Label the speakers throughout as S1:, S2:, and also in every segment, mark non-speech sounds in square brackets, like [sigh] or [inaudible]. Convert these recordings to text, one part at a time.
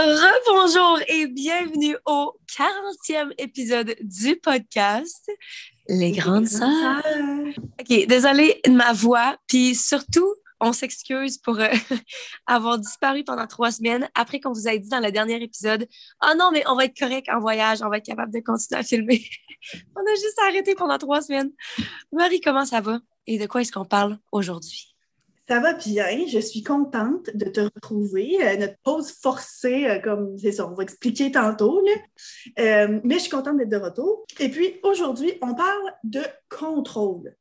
S1: Rebonjour et bienvenue au 40e épisode du podcast Les Grandes Sœurs. OK, désolée de ma voix, puis surtout, on s'excuse pour euh, [laughs] avoir disparu pendant trois semaines après qu'on vous ait dit dans le dernier épisode « Oh non, mais on va être correct en voyage, on va être capable de continuer à filmer. [laughs] » On a juste arrêté pendant trois semaines. Marie, comment ça va? Et de quoi est-ce qu'on parle aujourd'hui?
S2: Ça va bien, je suis contente de te retrouver. Euh, notre pause forcée, euh, comme c'est ça, on va expliquer tantôt, euh, mais je suis contente d'être de retour. Et puis aujourd'hui, on parle de contrôle,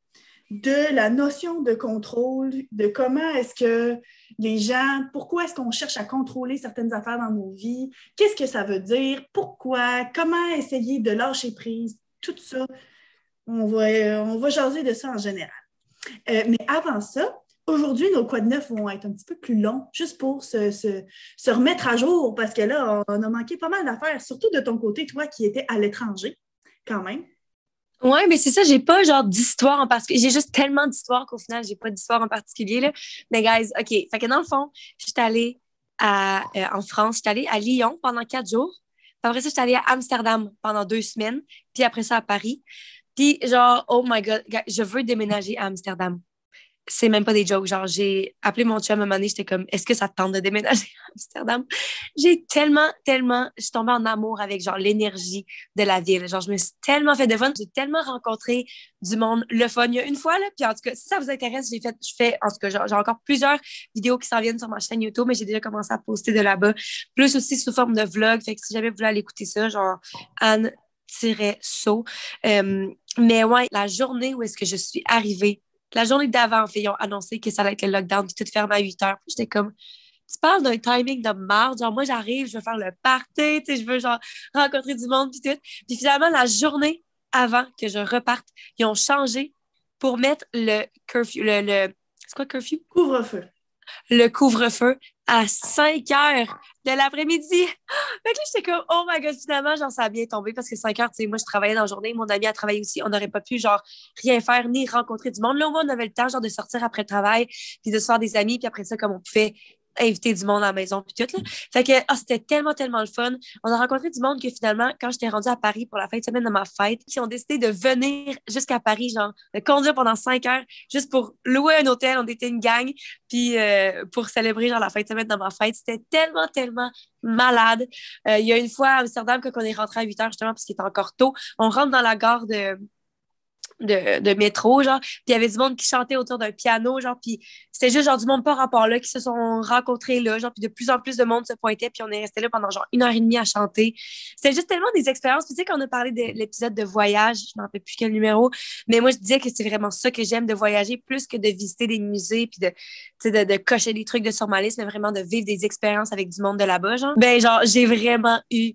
S2: de la notion de contrôle, de comment est-ce que les gens, pourquoi est-ce qu'on cherche à contrôler certaines affaires dans nos vies, qu'est-ce que ça veut dire, pourquoi, comment essayer de lâcher prise, tout ça. On va, on va jaser de ça en général. mais avant ça, Aujourd'hui, nos quoi de neuf vont être un petit peu plus longs, juste pour se, remettre à jour, parce que là, on a manqué pas mal d'affaires, surtout de ton côté, toi qui étais à l'étranger, quand même.
S1: Oui, mais c'est ça, j'ai pas genre d'histoire en particulier. J'ai juste tellement d'histoires qu'au final, j'ai pas d'histoire en particulier. Là. Mais guys, OK. Fait que dans le fond, je suis allée à, euh, en France, je suis allée à Lyon pendant quatre jours. Puis après ça, je suis allée à Amsterdam pendant deux semaines. Puis après ça, à Paris. Puis genre, oh my God, je veux déménager à Amsterdam c'est même pas des jokes. Genre, j'ai appelé mon chum à un moment donné, j'étais comme, est-ce que ça te tente de déménager à Amsterdam? J'ai tellement, tellement, je suis tombée en amour avec, genre, l'énergie de la ville. Genre, je me suis tellement fait de fun. J'ai tellement rencontré du monde, le fun. Il y a une fois, là, puis en tout cas, si ça vous intéresse, j'ai fait, je fais, en tout cas, j'ai encore plusieurs vidéos qui s'en viennent sur ma chaîne YouTube, mais j'ai déjà commencé à poster de là-bas. Plus aussi sous forme de vlog. Fait que si jamais vous voulez aller écouter ça, genre, Anne-Saut. Euh, mais ouais, la journée où est-ce que je suis arrivée la journée d'avant, ils ont annoncé que ça allait être le lockdown, puis tout ferme à 8 heures. J'étais comme, tu parles d'un timing de marde. Genre, moi, j'arrive, je veux faire le party, tu sais, je veux genre rencontrer du monde, puis tout. Puis finalement, la journée avant que je reparte, ils ont changé pour mettre le curfew, le, le c'est quoi curfew?
S2: Couvre-feu.
S1: Le couvre-feu à 5 heures de l'après-midi. Fait que là, j'étais comme, oh my god, finalement, genre, ça a bien tombé parce que 5 heures, tu sais, moi, je travaillais dans la journée, mon ami a travaillé aussi. On n'aurait pas pu, genre, rien faire ni rencontrer du monde. Là, au moins, on avait le temps, genre, de sortir après le travail, puis de se faire des amis, puis après ça, comme on pouvait inviter du monde à la maison puis tout là. Fait que ah, c'était tellement tellement le fun. On a rencontré du monde que finalement quand j'étais rendue à Paris pour la fin de semaine de ma fête, ils ont décidé de venir jusqu'à Paris genre de conduire pendant cinq heures juste pour louer un hôtel, on était une gang puis euh, pour célébrer genre la fin de semaine de ma fête, c'était tellement tellement malade. Euh, il y a une fois à Amsterdam quand on est rentré à 8 heures justement parce qu'il était encore tôt, on rentre dans la gare de de, métro, genre. Puis il y avait du monde qui chantait autour d'un piano, genre. Puis c'était juste, genre, du monde pas rapport là, qui se sont rencontrés là, genre. Puis de plus en plus de monde se pointait, puis on est resté là pendant, genre, une heure et demie à chanter. C'était juste tellement des expériences. Puis tu sais, quand on a parlé de l'épisode de voyage, je m'en rappelle plus quel numéro, mais moi, je disais que c'est vraiment ça que j'aime de voyager, plus que de visiter des musées, puis de, de, de cocher des trucs de sur mais vraiment de vivre des expériences avec du monde de là-bas, genre. Ben, genre, j'ai vraiment eu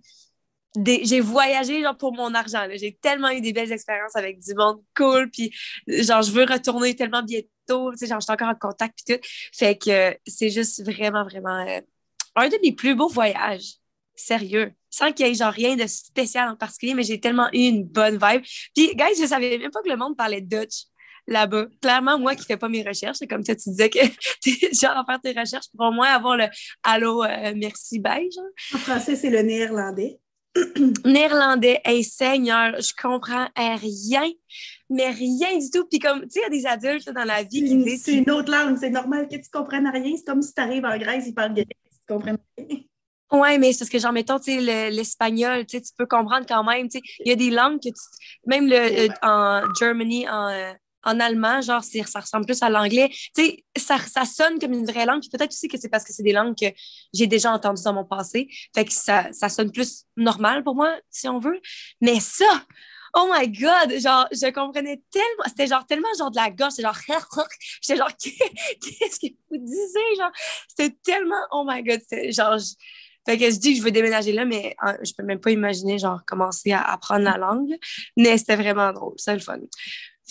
S1: j'ai voyagé genre pour mon argent. J'ai tellement eu des belles expériences avec du monde cool. Puis genre, je veux retourner tellement bientôt. Tu sais, genre, je suis encore en contact puis tout. Fait que c'est juste vraiment, vraiment euh, un de mes plus beaux voyages. Sérieux. Sans qu'il y ait genre rien de spécial en particulier, mais j'ai tellement eu une bonne vibe. Puis, guys, je savais même pas que le monde parlait Dutch là-bas. Clairement, moi qui fais pas mes recherches, comme toi, tu disais que [laughs] genre à faire tes recherches pour au moins avoir le allô, euh, merci, bye. Genre.
S2: En français, c'est le néerlandais.
S1: Néerlandais, hey Seigneur, je comprends rien, mais rien du tout. Puis comme, tu sais, il y a des adultes dans la vie qui disent...
S2: C'est une autre langue, c'est normal que tu comprennes rien. C'est comme si tu arrives en Grèce, ils parlent grec, tu comprends rien.
S1: Oui, mais c'est parce que, genre, mettons, tu sais, l'espagnol, tu peux comprendre quand même, tu sais, il y a des langues que tu... Même le, euh, en Germany, en, euh, en allemand, genre, ça ressemble plus à l'anglais. Tu sais, ça, ça sonne comme une vraie langue. Peut-être aussi que c'est parce que c'est des langues que j'ai déjà entendues dans mon passé. Fait que ça, ça sonne plus normal pour moi, si on veut. Mais ça, oh my God, genre, je comprenais tellement, c'était genre tellement genre de la gorge, c'est genre, [laughs] j'étais genre, [laughs] qu'est-ce que vous disiez, genre, c'était tellement, oh my God, genre, Fait que je dis que je veux déménager là, mais euh, je peux même pas imaginer, genre, commencer à apprendre la langue. Mais c'était vraiment drôle, c'est le fun.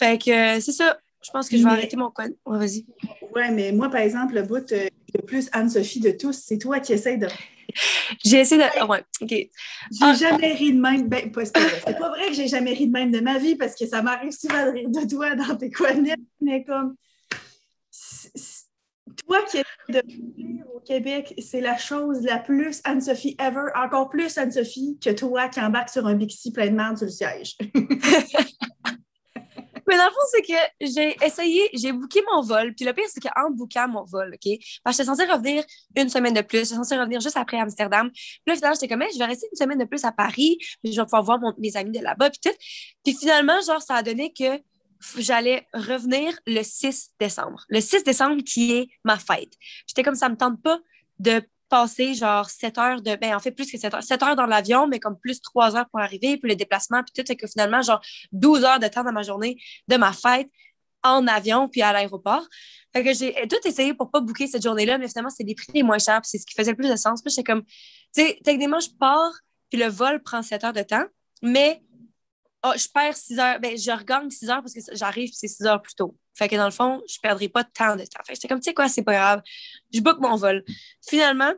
S1: Fait que c'est ça. Je pense que je vais arrêter mon coin. Ouais, vas-y.
S2: Ouais, mais moi, par exemple, le bout euh, le plus Anne-Sophie de tous, c'est toi qui essayes de.
S1: J'ai essayé de. Ouais, OK.
S2: J'ai ah. jamais ri de même. Ben, c'est pas vrai que j'ai jamais ri de même de ma vie parce que ça m'arrive souvent de rire de toi dans tes coinettes, mais comme. Toi qui es de au Québec, c'est la chose la plus Anne-Sophie ever, encore plus Anne-Sophie que toi qui embarques sur un Bixi plein de merde sur le siège. [laughs]
S1: Mais dans le fond, c'est que j'ai essayé, j'ai booké mon vol. Puis le pire, c'est qu'en bookant mon vol, OK? Parce que j'étais censée revenir une semaine de plus. J'étais censée revenir juste après Amsterdam. Puis là, finalement, j'étais comme, je vais rester une semaine de plus à Paris. Je vais pouvoir voir mes amis de là-bas. Puis tout. Puis finalement, genre, ça a donné que j'allais revenir le 6 décembre. Le 6 décembre qui est ma fête. J'étais comme ça me tente pas de passer genre 7 heures de ben en fait plus que 7 heures 7 heures dans l'avion mais comme plus 3 heures pour arriver puis le déplacement puis tout c'est que finalement genre 12 heures de temps dans ma journée de ma fête en avion puis à l'aéroport. Fait que j'ai tout essayé pour pas booker cette journée-là mais finalement c'est des prix les moins chers c'est ce qui faisait le plus de sens. Puis j'étais comme tu sais techniquement je pars puis le vol prend 7 heures de temps mais oh, je perds 6 heures, ben, je regagne 6 heures parce que j'arrive, c'est 6 heures plus tôt. Fait que dans le fond, je ne perdrai pas tant de temps. Fait que j'étais comme, tu sais quoi, c'est pas grave. Je book mon vol. Finalement,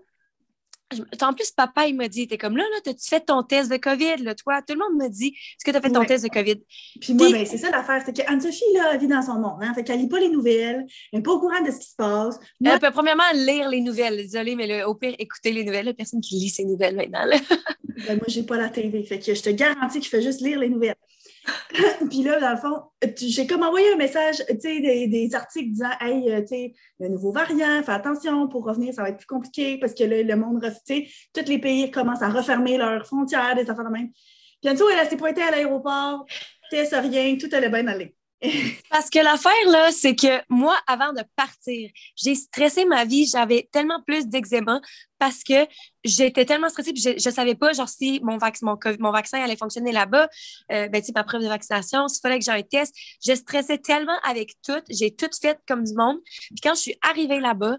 S1: en plus, papa, il m'a dit, t'es comme là, là, as-tu fait ton test de COVID, là, toi? Tout le monde me dit, est-ce que tu as fait ton test de COVID?
S2: Puis moi, ben, c'est ça l'affaire, c'est qu'Anne-Sophie, là, vit dans son monde, hein? Fait qu'elle lit pas les nouvelles, elle n'est pas au courant de ce qui se passe.
S1: Elle peut premièrement lire les nouvelles, désolée, mais le, au pire, écouter les nouvelles, la personne qui lit ses nouvelles maintenant, là. [laughs]
S2: ben, moi, j'ai pas la télé, fait que je te garantis qu'il fait juste lire les nouvelles. [laughs] puis là, dans le fond, j'ai comme envoyé un message, tu sais, des, articles disant Hey, euh, tu sais, le nouveau variant, fais attention, pour revenir, ça va être plus compliqué parce que là, le monde, tu tous les pays commencent à refermer leurs frontières, des affaires de même. Puis en elle s'est pointée à l'aéroport, test rien, tout allait bien aller. [laughs]
S1: Parce que l'affaire, là, c'est que moi, avant de partir, j'ai stressé ma vie. J'avais tellement plus d'eczéma parce que j'étais tellement stressée puis je, ne savais pas, genre, si mon, mon, vaccin allait fonctionner là-bas, euh, ben, tu sais, ma preuve de vaccination, s'il fallait que j'ai un test. Je stressais tellement avec tout. J'ai tout fait comme du monde. Puis quand je suis arrivée là-bas,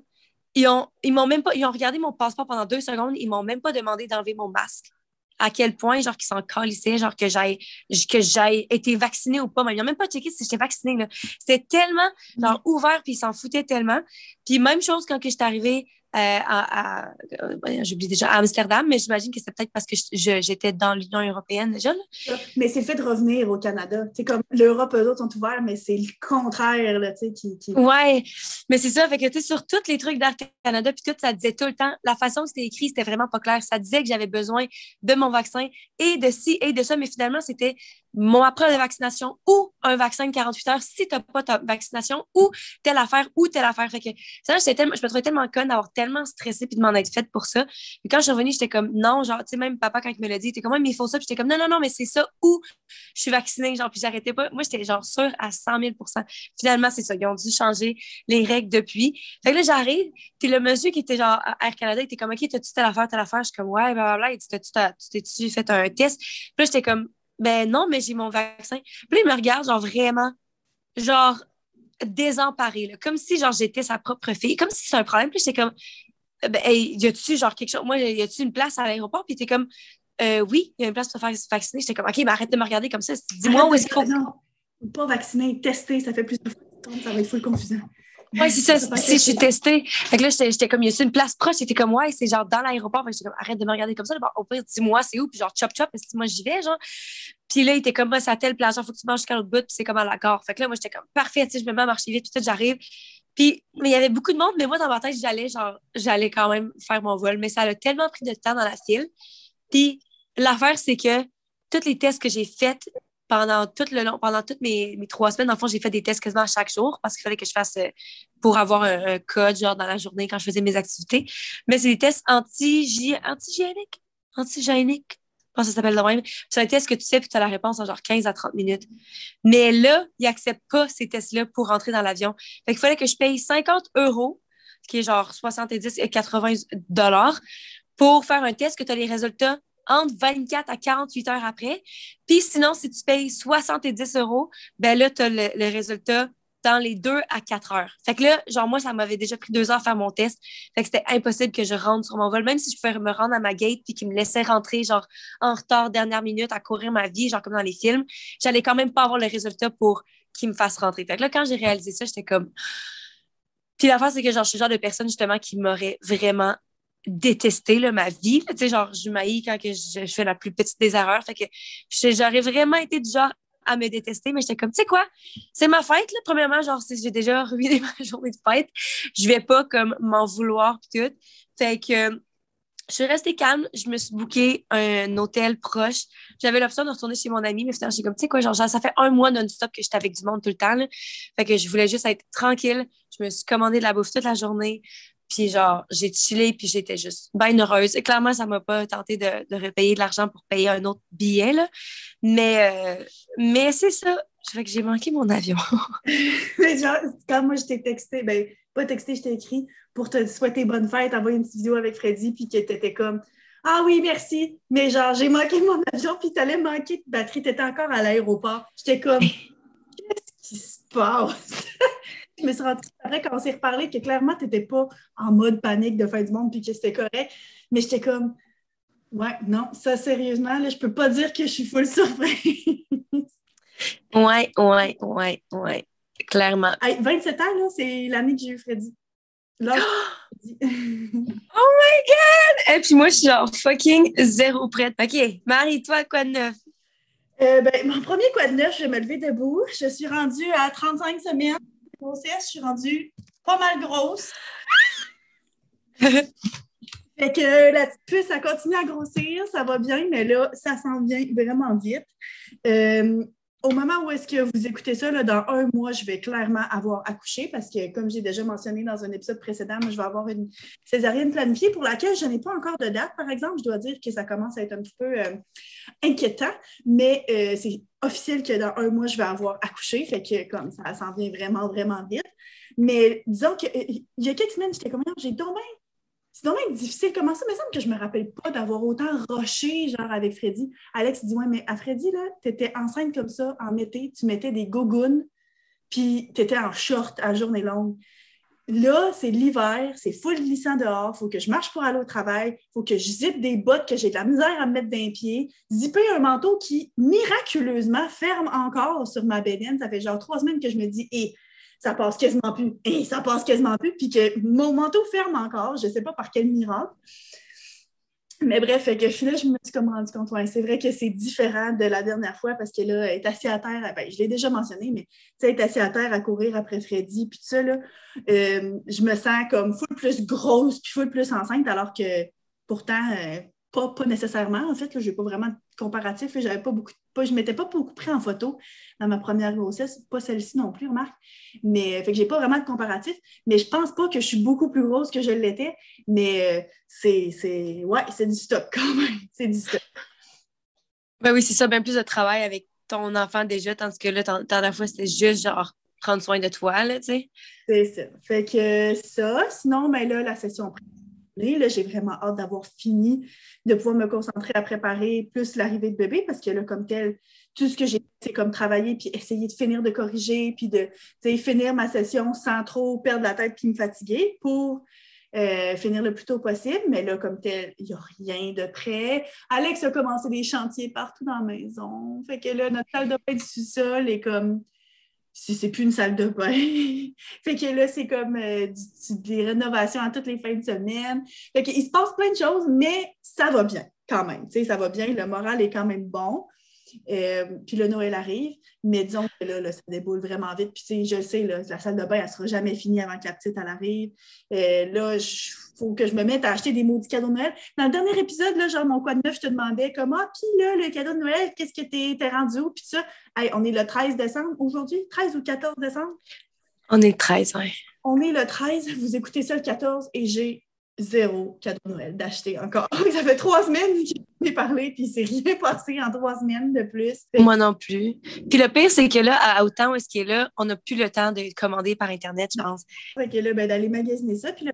S1: ils ont, ils m'ont même pas, ils ont regardé mon passeport pendant deux secondes. Ils m'ont même pas demandé d'enlever mon masque à quel point, genre, qu'ils s'en calissaient, genre, que j'ai que j'aille été vaccinée ou pas. Mais ils n'ont même pas checké si j'étais vaccinée, là. C'était tellement, genre, ouvert, puis ils s'en foutaient tellement. Puis même chose quand que j'étais arrivée euh, à, euh, j'oublie déjà, à Amsterdam, mais j'imagine que c'est peut-être parce que j'étais dans l'Union européenne déjà.
S2: Mais c'est le fait de revenir au Canada. C'est comme l'Europe, eux autres sont ouverts, mais c'est le contraire, là, qui, qui...
S1: Ouais, mais c'est ça. Fait que, tu sais, sur tous les trucs d'Art Canada, puis tout, ça disait tout le temps, la façon que c'était écrit, c'était vraiment pas clair. Ça disait que j'avais besoin de mon vaccin et de ci et de ça, mais finalement, c'était mon preuve de vaccination ou un vaccin de 48 heures si tu n'as pas ta vaccination ou telle affaire ou telle affaire. Fait que, ça, tellement, je me trouvais tellement conne d'avoir tellement stressé puis de m'en être faite pour ça. Puis quand je suis revenue, j'étais comme non, genre, tu sais, même papa, quand il me l'a dit, il était comme, mais il faut ça. Puis j'étais comme, non, non, non, mais c'est ça ou je suis vaccinée. Genre, puis j'arrêtais pas. Moi, j'étais genre sûre à 100 000% Finalement, c'est ça. Ils ont dû changer les règles depuis. Fait que là, j'arrive, puis le monsieur qui était genre à Air Canada, il était comme, OK, t'as-tu telle affaire, telle affaire? Je suis comme, ouais, blablabla. Il dit, t'as-tu fait un test? Puis là, j'étais comme, ben non, mais j'ai mon vaccin. Puis là, il me regarde, genre vraiment, genre désemparé, là, comme si genre j'étais sa propre fille, comme si c'est un problème. Puis j'étais comme, ben, y a-tu genre quelque chose, moi, y a-tu une place à l'aéroport? Puis t'es comme, euh, oui, il y a une place pour faire vacciner. J'étais comme, OK, mais arrête de me regarder comme ça. Dis-moi où est-ce qu'il faut. Non,
S2: pas vacciner, tester, ça fait plus de ça va être full confusant.
S1: Oui, c'est ça. Si je suis testée. Fait que là, j'étais comme, il y a une place proche? J'étais comme, ouais, c'est genre dans l'aéroport. J'étais comme, arrête de me regarder comme ça. au pire, dis-moi, c'est où? Puis genre, chop, chop. Si moi, j'y vais, genre. Puis là, il était comme, moi, c'est à telle. Genre, faut que tu manges jusqu'à l'autre bout. Puis c'est comme à la gare. Fait que là, moi, j'étais comme, parfait. Tu sais, je me mets à marcher vite. Puis tout, j'arrive. Puis, mais il y avait beaucoup de monde. Mais moi, dans ma tête, j'allais, genre, j'allais quand même faire mon vol. Mais ça a tellement pris de temps dans la file. Puis l'affaire, c'est que tous les tests que j'ai faits pendant tout le long, pendant toutes mes, mes trois semaines, en fond, j'ai fait des tests quasiment chaque jour parce qu'il fallait que je fasse euh, pour avoir un, code genre dans la journée quand je faisais mes activités. Mais c'est des tests anti antigéniques. Antigéniques. Je pense que ça s'appelle de même. C'est un test que tu sais, puis tu as la réponse en genre 15 à 30 minutes. Mais là, ils n'acceptent pas ces tests-là pour rentrer dans l'avion. Fait qu'il fallait que je paye 50 euros, qui est genre 70 et 80 dollars, pour faire un test que tu as les résultats entre 24 à 48 heures après. Puis sinon, si tu payes 70 euros, ben là, tu as le, résultat dans les deux à quatre heures. Fait que là, genre, moi, ça m'avait déjà pris deux heures faire mon test. Fait que c'était impossible que je rentre sur mon vol, même si je pouvais me rendre à ma gate puis qu'ils me laissaient rentrer, genre, en retard, dernière minute, à courir ma vie, genre, comme dans les films. J'allais quand même pas avoir le résultat pour qu'ils me fassent rentrer. Fait que là, quand j'ai réalisé ça, j'étais comme. [gasps] Puis l'affaire, c'est que, genre, je suis le genre de personne, justement, qui m'aurait vraiment détesté là, ma vie. Tu sais, genre, je m'haïs quand que je, fais la plus petite des erreurs. Fait que j'aurais vraiment été du genre à me détester, mais j'étais comme, tu sais quoi, c'est ma fête, là. Premièrement, genre, j'ai déjà ruiné [laughs] ma journée de fête. Je vais pas, comme, m'en vouloir, tout. Fait que je suis restée calme. Je me suis booké un hôtel proche. J'avais l'option de retourner chez mon ami, mais finalement, j'ai comme, tu sais quoi, genre, ça fait un mois non-stop que j'étais avec du monde tout le temps, là. Fait que je voulais juste être tranquille. Je me suis commandé de la bouffe toute la journée. Puis genre, j'ai chillé, puis j'étais juste bien heureuse. Et clairement, ça m'a pas tenté de, de repayer de l'argent pour payer un autre billet, là. Mais, euh, mais c'est ça. Je que j'ai manqué mon avion. [laughs] [laughs]
S2: mais genre, quand moi, je t'ai texté, ben, pas texté, je t'ai écrit pour te souhaiter bonne fête, envoyer une petite vidéo avec Freddy, puis que t'étais comme ah oui, merci. Mais genre, j'ai manqué mon avion, puis t'allais manquer de batterie. T'étais encore à l'aéroport. J'étais comme, [laughs] qu'est-ce qui se passe? Je me suis rendue après quand on s'est reparlé que clairement, tu n'étais pas en mode panique de fin du monde puis que c'était correct. Mais j'étais comme, ouais, non, ça, sérieusement, là, je peux pas dire que je suis full surprise. [laughs]
S1: ouais, ouais, ouais, ouais. Clairement.
S2: 27 ans, là, c'est l'année que j'ai eu Freddy. Là, [gasps]
S1: oh my God! Et puis moi, je suis genre fucking zéro prête. OK, Marie, toi, quoi de neuf?
S2: Euh, ben, mon premier quoi de neuf, je vais me lever debout. Je suis rendue à 35 semaines grossesse, je suis rendue pas mal grosse. [laughs] fait que la petite puce, ça continue à grossir, ça va bien, mais là, ça s'en vient vraiment vite. Euh, au moment où est-ce que vous écoutez ça, dans un mois, je vais clairement avoir accouché parce que, comme j'ai déjà mentionné dans un épisode précédent, je vais avoir une césarienne planifiée pour laquelle je n'ai pas encore de date, par exemple. Je dois dire que ça commence à être un petit peu euh, inquiétant, mais euh, c'est officiel que dans un mois, je vais avoir accouché. Fait que comme ça s'en vient vraiment, vraiment vite. Mais disons qu'il y a quelques semaines, j'étais comme, j'ai tombé c'est dommage difficile. Comment ça? Me semble que je me rappelle pas d'avoir autant rushé, genre, avec Freddy. Alex dit, ouais, mais à Freddy, là, tu étais enceinte comme ça en été, tu mettais des gougounes, puis tu étais en short à journée longue. Là, c'est l'hiver, c'est full glissant dehors, faut que je marche pour aller au travail, il faut que je zippe des bottes que j'ai de la misère à me mettre d'un pied, zipper un manteau qui miraculeusement ferme encore sur ma bédaine. Ça fait genre trois semaines que je me dis, hé, ça passe quasiment plus, [laughs] et ça passe quasiment plus, puis que mon manteau ferme encore, je ne sais pas par quel miracle. Mais bref, que là, je me suis comme rendu compte, ouais, c'est vrai que c'est différent de la dernière fois parce que là, est assise à terre, ben, je l'ai déjà mentionné, mais est assise à terre à courir après Freddy, puis tout ça, là, euh, je me sens comme full plus grosse, puis full plus enceinte, alors que pourtant, euh, pas, nécessairement. En fait, je n'ai pas vraiment de comparatif. J'avais pas beaucoup, pas, je ne m'étais pas beaucoup pris en photo dans ma première grossesse, pas celle-ci non plus, remarque. Mais fait que j'ai pas vraiment de comparatif. Mais je pense pas que je suis beaucoup plus grosse que je l'étais. Mais euh, c'est, ouais, c'est du stock [laughs] quand même. C'est du stock.
S1: Ben oui, c'est ça, bien plus de travail avec ton enfant déjà, tandis que là, dans la fois, c'était juste genre prendre soin de toi, là, tu sais.
S2: C'est ça. Fait que ça, sinon, mais ben là, la session Là, j'ai vraiment hâte d'avoir fini, de pouvoir me concentrer à préparer plus l'arrivée de bébé parce que là, comme tel, tout ce que j'ai fait, c'est comme travailler puis essayer de finir de corriger puis de finir ma session sans trop perdre la tête puis me fatiguer pour euh, finir le plus tôt possible. Mais là, comme tel, il n'y a rien de prêt. Alex a commencé des chantiers partout dans la maison. Fait que là, notre salle de bain du sous-sol est comme si c'est plus une salle de bain. [laughs] fait que là, c'est comme euh, des rénovations à toutes les fins de semaine. Fait qu'il se passe plein de choses, mais ça va bien quand même. ça va bien, le moral est quand même bon. Euh, puis le Noël arrive, mais disons que là, ça déboule vraiment vite. Puis je sais, la salle de bain, elle ne sera jamais finie avant que la petite elle arrive. Euh, là, il faut que je me mette à acheter des maudits cadeaux de Noël. Dans le dernier épisode, là, genre mon quoi de neuf, je te demandais comment, ah, puis là, le cadeau de Noël, qu'est-ce que tu es rendu où? Puis ça, on est le 13 décembre aujourd'hui, 13 ou 14 décembre?
S1: On est le 13, oui.
S2: On est le 13, vous écoutez ça le 14 et j'ai zéro cadeau de Noël d'acheter encore. [laughs] ça fait trois semaines que ai parlé, puis c'est rien [laughs] passé en trois semaines de plus.
S1: Moi non plus. Puis le pire, c'est que là, à autant où est-ce qu'il est là, on n'a plus le temps de commander par Internet, je pense.
S2: Fait que là, ben, d'aller magasiner ça. Puis là,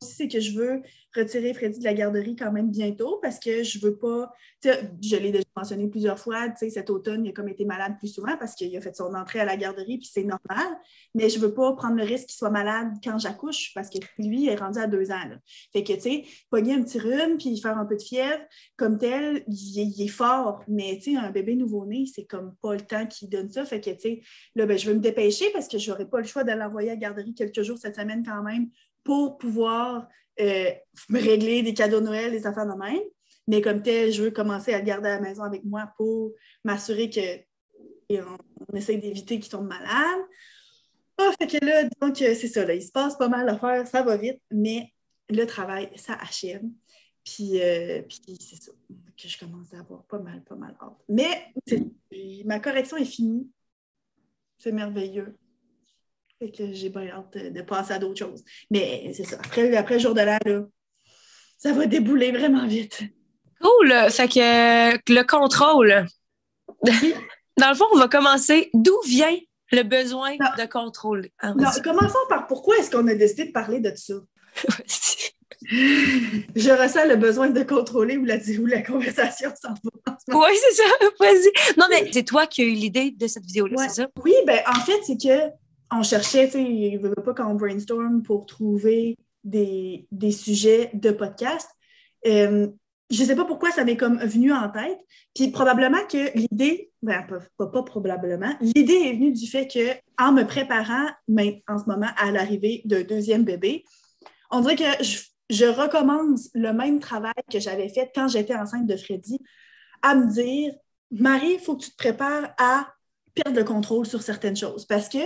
S2: c'est que je veux retirer Freddy de la garderie quand même bientôt parce que je veux pas. Je l'ai déjà mentionné plusieurs fois, cet automne, il a comme été malade plus souvent parce qu'il a fait son entrée à la garderie, puis c'est normal. Mais je veux pas prendre le risque qu'il soit malade quand j'accouche parce que lui est rendu à deux ans. Fait que, tu sais, pogner un petit rhume puis faire un peu de fièvre, comme tel, il, est fort. Mais, tu un bébé nouveau-né, c'est comme pas le temps qui donne ça. Fait que, tu sais, là, ben, je veux me dépêcher parce que j'aurai pas le choix de l'envoyer à la garderie quelques jours cette semaine quand même pour pouvoir euh, me régler des cadeaux Noël, des affaires de même. Mais comme tel, je veux commencer à garder à la maison avec moi pour m'assurer que on, essaie d'éviter qu'il tombe malade. Ah, que là, donc, euh, c'est ça, là, il se passe pas mal d'affaires, ça va vite, mais le travail, ça achève. Puis, euh, puis c'est ça, que je commence à avoir pas mal, pas mal hâte. Mais ma correction est finie. C'est merveilleux. Fait que j'ai bien hâte de, passer à d'autres choses. Mais c'est ça. Après, après le jour de l'an, ça va débouler vraiment vite.
S1: Cool! Fait que le contrôle. [laughs] Dans le fond, on va commencer. D'où vient le besoin de contrôle?
S2: Ah, non, commençons par pourquoi est-ce qu'on a décidé de parler de ça? [laughs] Je ressens le besoin de contrôler où la, où la conversation s'en va.
S1: Oui, c'est ça. [laughs] Vas-y. Non, mais c'est toi qui as eu l'idée de cette vidéo-là, c'est ça?
S2: Oui, ben en fait, c'est que on cherchait, tu sais, veut pas qu'on brainstorm pour trouver des, sujets de podcast. Euh, je ne sais pas pourquoi ça m'est comme venu en tête. Puis probablement que l'idée, ben, pas, probablement, l'idée est venue du fait que en me préparant en ce moment à l'arrivée d'un deuxième bébé, on dirait que je, recommence le même travail que j'avais fait quand j'étais enceinte de Freddy, à me dire, Marie, il faut que tu te prépares à perdre le contrôle sur certaines choses. Parce que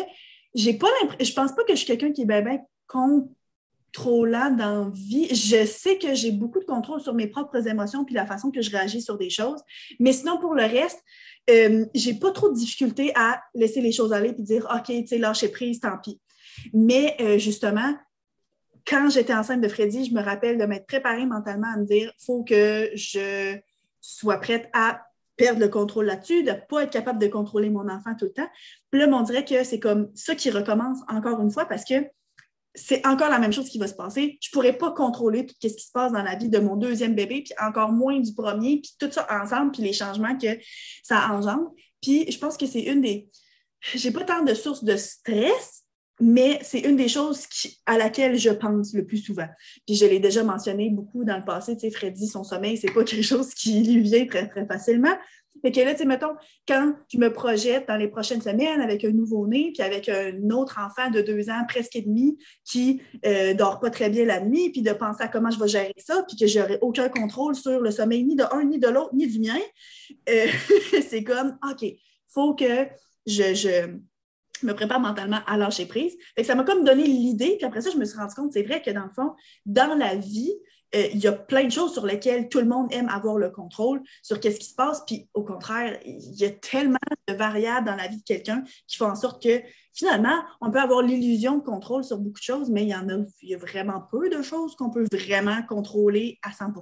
S2: j'ai pas l'impression, je pense pas que je suis quelqu'un qui est bien, contrôlant dans vie. Je sais que j'ai beaucoup de contrôle sur mes propres émotions puis la façon que je réagis sur des choses. Mais sinon, pour le reste, euh, j'ai pas trop de difficulté à laisser les choses aller puis dire OK, tu sais, lâcher prise, tant pis. Mais euh, justement, quand j'étais enceinte de Freddy, je me rappelle de m'être préparée mentalement à me dire faut que je sois prête à perdre le contrôle là-dessus, de ne pas être capable de contrôler mon enfant tout le temps. Puis là, on dirait que c'est comme ça qui recommence encore une fois parce que c'est encore la même chose qui va se passer. Je ne pourrais pas contrôler ce qui se passe dans la vie de mon deuxième bébé, puis encore moins du premier, puis tout ça ensemble, puis les changements que ça engendre. Puis je pense que c'est une des... J'ai pas tant de sources de stress, mais c'est une des choses à laquelle je pense le plus souvent. Puis je l'ai déjà mentionné beaucoup dans le passé, tu sais, Freddy, son sommeil, c'est pas [laughs] quelque chose qui lui vient très, très facilement. Fait que là, tu sais, mettons, quand je me projette dans les prochaines semaines avec un nouveau-né, puis avec un autre enfant de deux ans, presque et demi, qui euh, dort pas très bien la nuit, puis de penser à comment je vais gérer ça, puis que j'aurai aucun contrôle sur le sommeil ni de un, ni de l'autre, ni du mien, euh, [laughs] c'est comme, OK, faut que je me prépare mentalement à lâcher prise. ça m'a comme donné l'idée, puis après ça, je me suis rendu compte, c'est vrai que dans le fond, dans la vie, euh, il y a plein de choses sur lesquelles tout le monde aime avoir le contrôle sur qu'est-ce qui se passe. Puis au contraire, il y a tellement de variables dans la vie de quelqu'un qui font en sorte que finalement, on peut avoir l'illusion de contrôle sur beaucoup de choses, mais il y en a, y a vraiment peu de choses qu'on peut vraiment contrôler à 100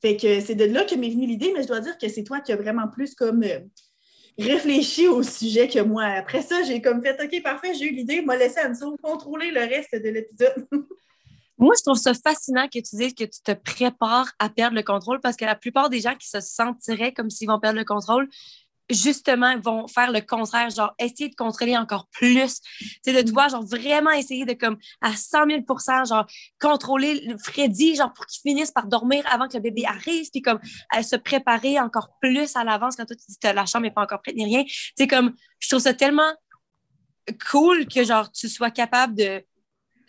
S2: Fait que c'est de là que m'est venue l'idée, mais je dois dire que c'est toi qui as vraiment plus comme euh, réfléchi au sujet que moi. Après ça, j'ai comme fait OK, parfait, j'ai eu l'idée, m'a laissé Anso contrôler le reste de l'épisode. [laughs]
S1: moi, je trouve ça fascinant que tu dises que tu te prépares à perdre le contrôle parce que la plupart des gens qui se sentiraient comme s'ils vont perdre le contrôle, justement, vont faire le contraire, genre essayer de contrôler encore plus. C'est de toi, genre vraiment essayer de comme à 100 000% genre contrôler Freddy, genre pour qu'il finisse par dormir avant que le bébé arrive, puis comme à se préparer encore plus à l'avance quand toi tu dis que la chambre n'est pas encore prête ni rien. C'est comme, je trouve ça tellement cool que genre tu sois capable de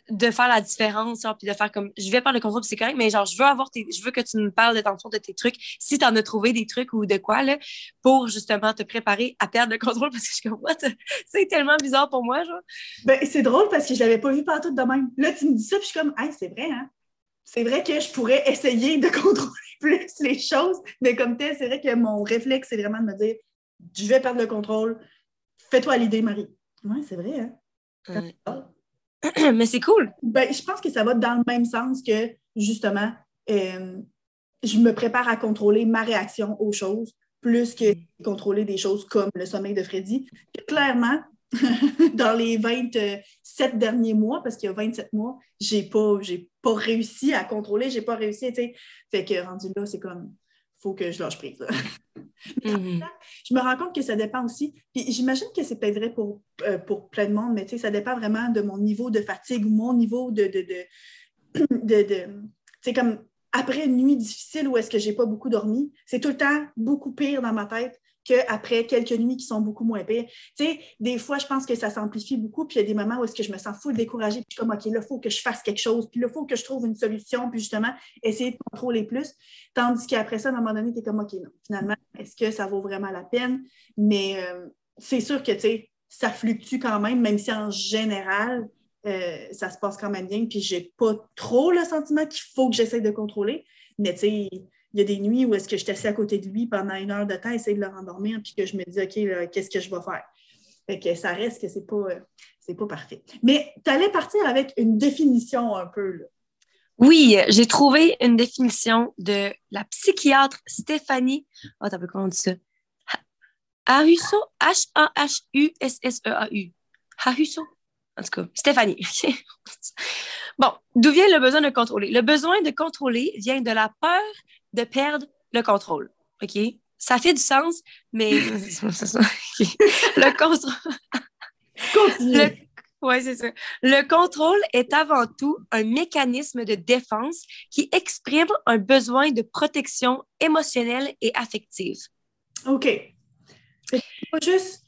S1: de faire la différence, puis de faire comme, je vais parler le contrôle, c'est correct, mais genre, je veux avoir tes, je veux que tu me parles de ton de tes trucs, si tu en as trouvé des trucs ou de quoi, là, pour justement te préparer à perdre le contrôle, [laughs] parce que je suis comme, c'est tellement bizarre pour moi, genre.
S2: Ben, c'est drôle parce que je l'avais pas vu partout de même. Là, tu me dis ça, puis je suis comme, hey, c'est vrai, hein? C'est vrai que je pourrais essayer de [laughs] contrôler plus les choses, mais comme tel, c'est vrai que mon réflexe, c'est vraiment de me dire, je vais perdre le contrôle, fais-toi l'idée, Marie. Oui, c'est vrai, hein? [clears throat]
S1: Mais c'est cool.
S2: Ben, je pense que ça va dans le même sens que, justement, euh, je me prépare à contrôler ma réaction aux choses plus que contrôler des choses comme le sommeil de Freddy. Clairement, [laughs] dans les 27 derniers mois, parce qu'il y a 27 mois, j'ai pas, j'ai pas réussi à contrôler, j'ai pas réussi, tu sais. Fait que rendu là, c'est comme, faut que je lâche prise. [laughs] Mhm. Je me rends compte que ça dépend aussi. Puis j'imagine que c'est peut-être vrai pour, euh, pour plein de monde, mais ça dépend vraiment de mon niveau de fatigue ou mon niveau de. de, [clears throat] comme après une nuit difficile où est-ce que j'ai pas beaucoup dormi, c'est tout le temps beaucoup pire dans ma tête qu'après quelques nuits qui sont beaucoup moins pires. Tu sais, des fois, je pense que ça s'amplifie beaucoup, puis il y a des moments où est-ce que je me sens full découragée, puis je suis comme, OK, là, il faut que je fasse quelque chose, puis là, il faut que je trouve une solution, puis justement, essayer de contrôler plus. Tandis qu'après ça, à un moment donné, tu es comme, OK, non, finalement, est-ce que ça vaut vraiment la peine? Mais euh, c'est sûr que, tu sais, ça fluctue quand même, même si en général, euh, ça se passe quand même bien, puis j'ai pas trop le sentiment qu'il faut que j'essaie de contrôler. Mais tu sais, il y a des nuits où est-ce que je suis assis à côté de lui pendant une heure de temps, essayer de le rendormir, puis que je me dis, OK, qu'est-ce que je vais faire? Fait que ça reste que c'est pas, euh, pas parfait. Mais tu allais partir avec une définition un peu.
S1: Oui, j'ai trouvé une définition de la psychiatre Stéphanie. Oh, t'as comment on dit ça? Hahuso, H-A-H-U-S-S-E-A-U. Hahuso? En tout cas, Stéphanie. [laughs] bon, d'où vient le besoin de contrôler? Le besoin de contrôler vient de la peur de perdre le contrôle. OK? Ça fait du sens, mais [laughs] [laughs] le contrôle. [laughs] Oui, c'est ça. Le contrôle est avant tout un mécanisme de défense qui exprime un besoin de protection émotionnelle et affective.
S2: OK. C'est pas juste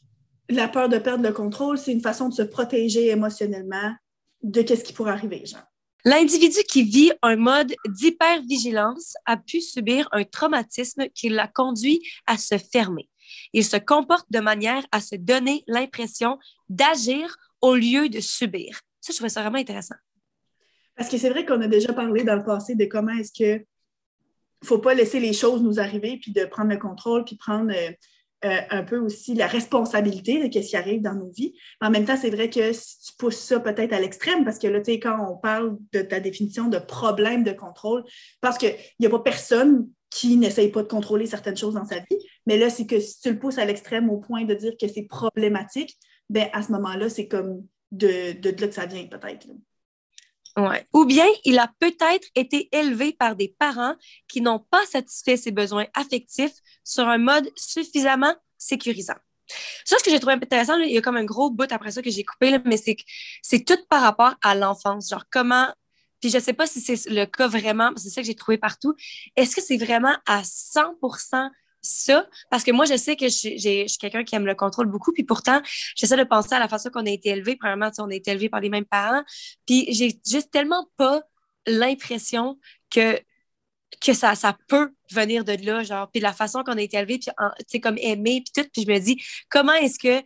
S2: la peur de perdre le contrôle, c'est une façon de se protéger émotionnellement de ce qui pourrait arriver, genre.
S1: L'individu qui vit un mode d'hypervigilance a pu subir un traumatisme qui l'a conduit à se fermer. Il se comporte de manière à se donner l'impression d'agir au lieu de subir. Ça, je trouve ça vraiment intéressant.
S2: Parce que c'est vrai qu'on a déjà parlé dans le passé de comment est-ce que faut pas laisser les choses nous arriver, puis de prendre le contrôle, puis prendre euh, euh, un peu aussi la responsabilité de ce qui arrive dans nos vies. en même temps, c'est vrai que si tu pousses ça peut-être à l'extrême, parce que là, tu sais, quand on parle de ta définition de problème de contrôle, parce qu'il n'y a pas personne qui n'essaye pas de contrôler certaines choses dans sa vie, mais là, c'est que si tu le pousses à l'extrême au point de dire que c'est problématique, ben à ce moment-là, c'est comme de, de, là que ça vient peut-être.
S1: Ouais. Ou bien il a peut-être été élevé par des parents qui n'ont pas satisfait ses besoins affectifs sur un mode suffisamment sécurisant. Ça, ce que j'ai trouvé intéressant, il y a comme un gros bout après ça que j'ai coupé, mais c'est c'est tout par rapport à l'enfance. Genre, comment. Puis je ne sais pas si c'est le cas vraiment, c'est ça que j'ai trouvé partout. Est-ce que c'est vraiment à 100 ça, parce que moi, je sais que je, suis quelqu'un qui aime le contrôle beaucoup, puis pourtant, j'essaie de penser à la façon qu'on a été élevé. Premièrement, on a été élevé par les mêmes parents, puis j'ai juste tellement pas l'impression que que ça, ça peut venir de là, genre, puis la façon qu'on a été élevé, puis, tu sais, comme aimé, puis tout, puis je me dis, comment est-ce que,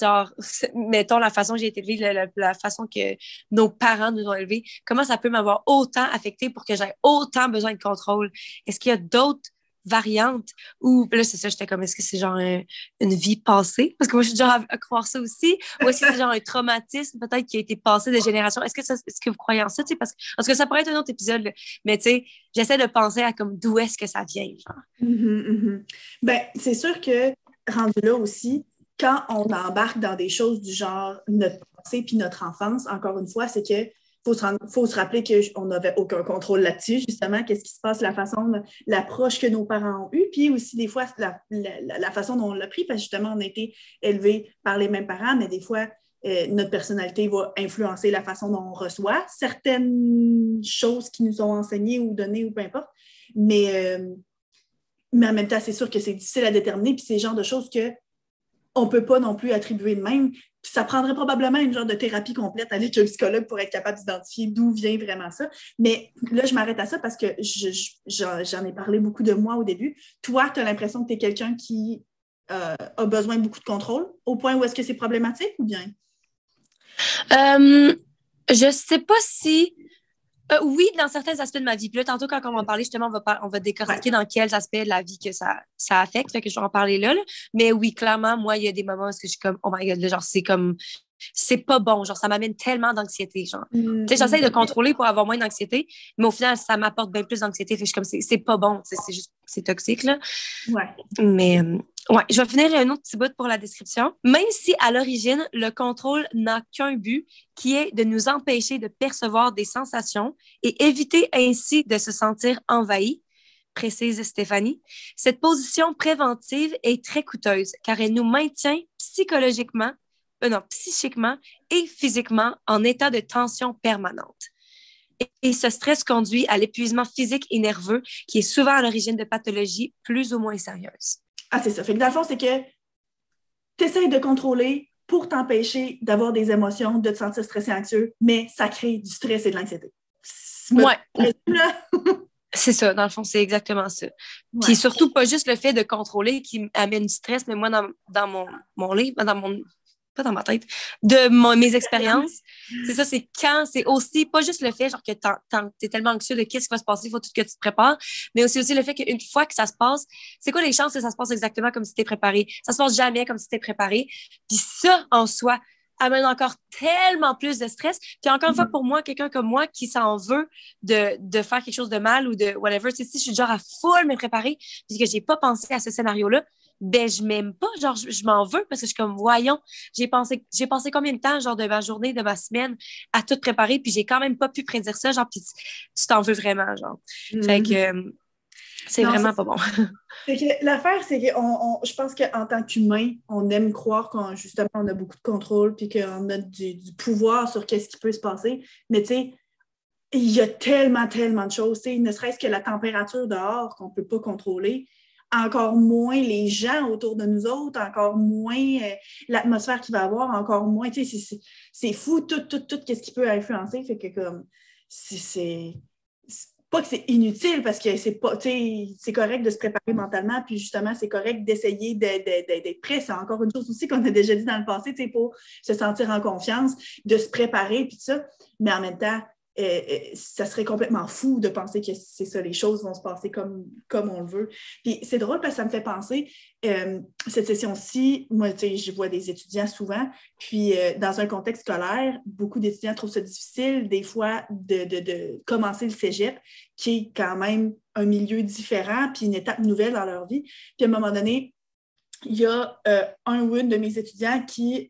S1: genre, [laughs] mettons la façon que j'ai été élevée, la, la, façon que nos parents nous ont élevés, comment ça peut m'avoir autant affecté pour que j'aie autant besoin de contrôle? Est-ce qu'il y a d'autres variante ou là c'est ça j'étais comme est-ce que c'est genre une vie passée? Parce que moi je suis genre à, croire ça aussi. Ou est-ce que c'est genre un traumatisme peut-être qui a été passé de génération? Est-ce que ça, est-ce que vous croyez en ça tu sais? Parce, parce que ça pourrait être un autre épisode mais tu sais j'essaie de penser à comme d'où est-ce que ça vient genre.
S2: Mm-hmm, mm-hmm. ben c'est sûr que rendu là aussi quand on embarque dans des choses du genre notre passé puis notre enfance encore une fois c'est que faut se, faut se rappeler qu'on n'avait aucun contrôle là-dessus, justement, qu'est-ce qui se passe, la façon, l'approche que nos parents ont eue, puis aussi des fois la, façon dont on l'a pris, parce que justement, on a été élevés par les mêmes parents, mais des fois, euh, notre personnalité va influencer la façon dont on reçoit certaines choses qui nous ont enseignées ou données ou peu importe. Mais, euh, mais en même temps, c'est sûr que c'est difficile à déterminer, puis c'est le genre de choses que on ne peut pas non plus attribuer de même ça prendrait probablement une genre de thérapie complète avec un psychologue pour être capable d'identifier d'où vient vraiment ça. Mais là, je m'arrête à ça parce que j'en ai parlé beaucoup de moi au début. Toi, tu as l'impression que tu es quelqu'un qui euh, a besoin de beaucoup de contrôle au point où est-ce que c'est problématique ou bien?
S1: Euh, je ne sais pas si euh, oui, dans certains aspects de ma vie. Puis là, tantôt, quand on va en parler, justement, on va, on va décortiquer dans quels aspects de la vie que ça, ça affecte. Fait que je vais en parler là, Mais oui, clairement, moi, il y a des moments où je suis comme, oh my god, genre, c'est comme, c'est pas bon. Genre, ça m'amène tellement d'anxiété. Genre, tu sais, j'essaie de contrôler pour avoir moins d'anxiété, mais au final, ça m'apporte bien plus d'anxiété. Fait que je suis comme, c'est pas bon. C'est juste, c'est toxique, là.
S2: Ouais.
S1: Mais, euh, Ouais, je vais finir un autre petit bout pour la description. Même si à l'origine, le contrôle n'a qu'un but, qui est de nous empêcher de percevoir des sensations et éviter ainsi de se sentir envahi, précise Stéphanie, cette position préventive est très coûteuse car elle nous maintient psychologiquement, euh, non, psychiquement et physiquement en état de tension permanente. Et ce stress conduit à l'épuisement physique et nerveux qui est souvent à l'origine de pathologies plus ou moins sérieuses.
S2: Ah, c'est ça. Fait que dans le fond, c'est que tu essaies de contrôler pour t'empêcher d'avoir des émotions, de te sentir stressé, anxieux, mais ça crée du stress et de l'anxiété.
S1: Ouais. [laughs] c'est ça, dans le fond, c'est exactement ça. Puis surtout, pas juste le fait de contrôler qui amène du stress, mais moi, dans, dans mon, mon livre, dans mon pas dans ma tête, de mes [laughs] expériences. C'est ça, c'est quand, c'est aussi pas juste le fait, genre, que tu es tellement anxieux de qu'est-ce qui va se passer, il faut tout que tu te prépares, mais aussi, aussi le fait qu'une fois que ça se passe, c'est quoi les chances que ça se passe exactement comme si tu préparé? Ça se passe jamais comme si tu préparé. Puis ça, en soi, amène encore tellement plus de stress. Puis encore une fois, mm-hmm. pour moi, quelqu'un comme moi qui s'en veut de, de, faire quelque chose de mal ou de whatever, tu sais, si je suis genre à full me préparer, puis que j'ai pas pensé à ce scénario-là, ben je m'aime pas, genre je, m'en veux parce que je suis comme voyons, j'ai pensé j'ai passé combien de temps genre de ma journée, de ma semaine à tout préparer puis j'ai quand même pas pu prédire ça genre puis tu t'en veux vraiment genre. Fait que mm-hmm. euh, c'est vraiment pas bon. [laughs]
S2: l'affaire c'est que on, je pense qu'en tant qu'humain, on aime croire qu'on justement on a beaucoup de contrôle puis qu'on a du, du, pouvoir sur qu'est-ce qui peut se passer, mais tu sais il y a tellement, tellement de choses, ne serait-ce que la température dehors qu'on ne peut pas contrôler encore moins les gens autour de nous autres, encore moins euh, l'atmosphère qu'il va avoir, encore moins. c'est fou tout, tout, tout, ce qui peut influencer. Fait que comme c'est que c'est inutile parce que c'est pas c'est correct de se préparer mentalement, puis justement, c'est correct d'essayer d'être prêt. C'est encore une chose aussi qu'on a déjà dit dans le passé, pour se sentir en confiance, de se préparer, puis ça. Mais en même temps, euh, euh, ça serait complètement fou de penser que c'est ça, les choses vont se passer comme, comme on le veut. Puis c'est drôle parce que ça me fait penser, euh, cette session-ci, moi, je vois des étudiants souvent, puis dans un contexte scolaire, beaucoup d'étudiants trouvent ça difficile, des fois, de, de, commencer le cégep, qui est quand même un milieu différent, puis une étape nouvelle dans leur vie. Puis à un moment donné, il y a un ou une de mes étudiants qui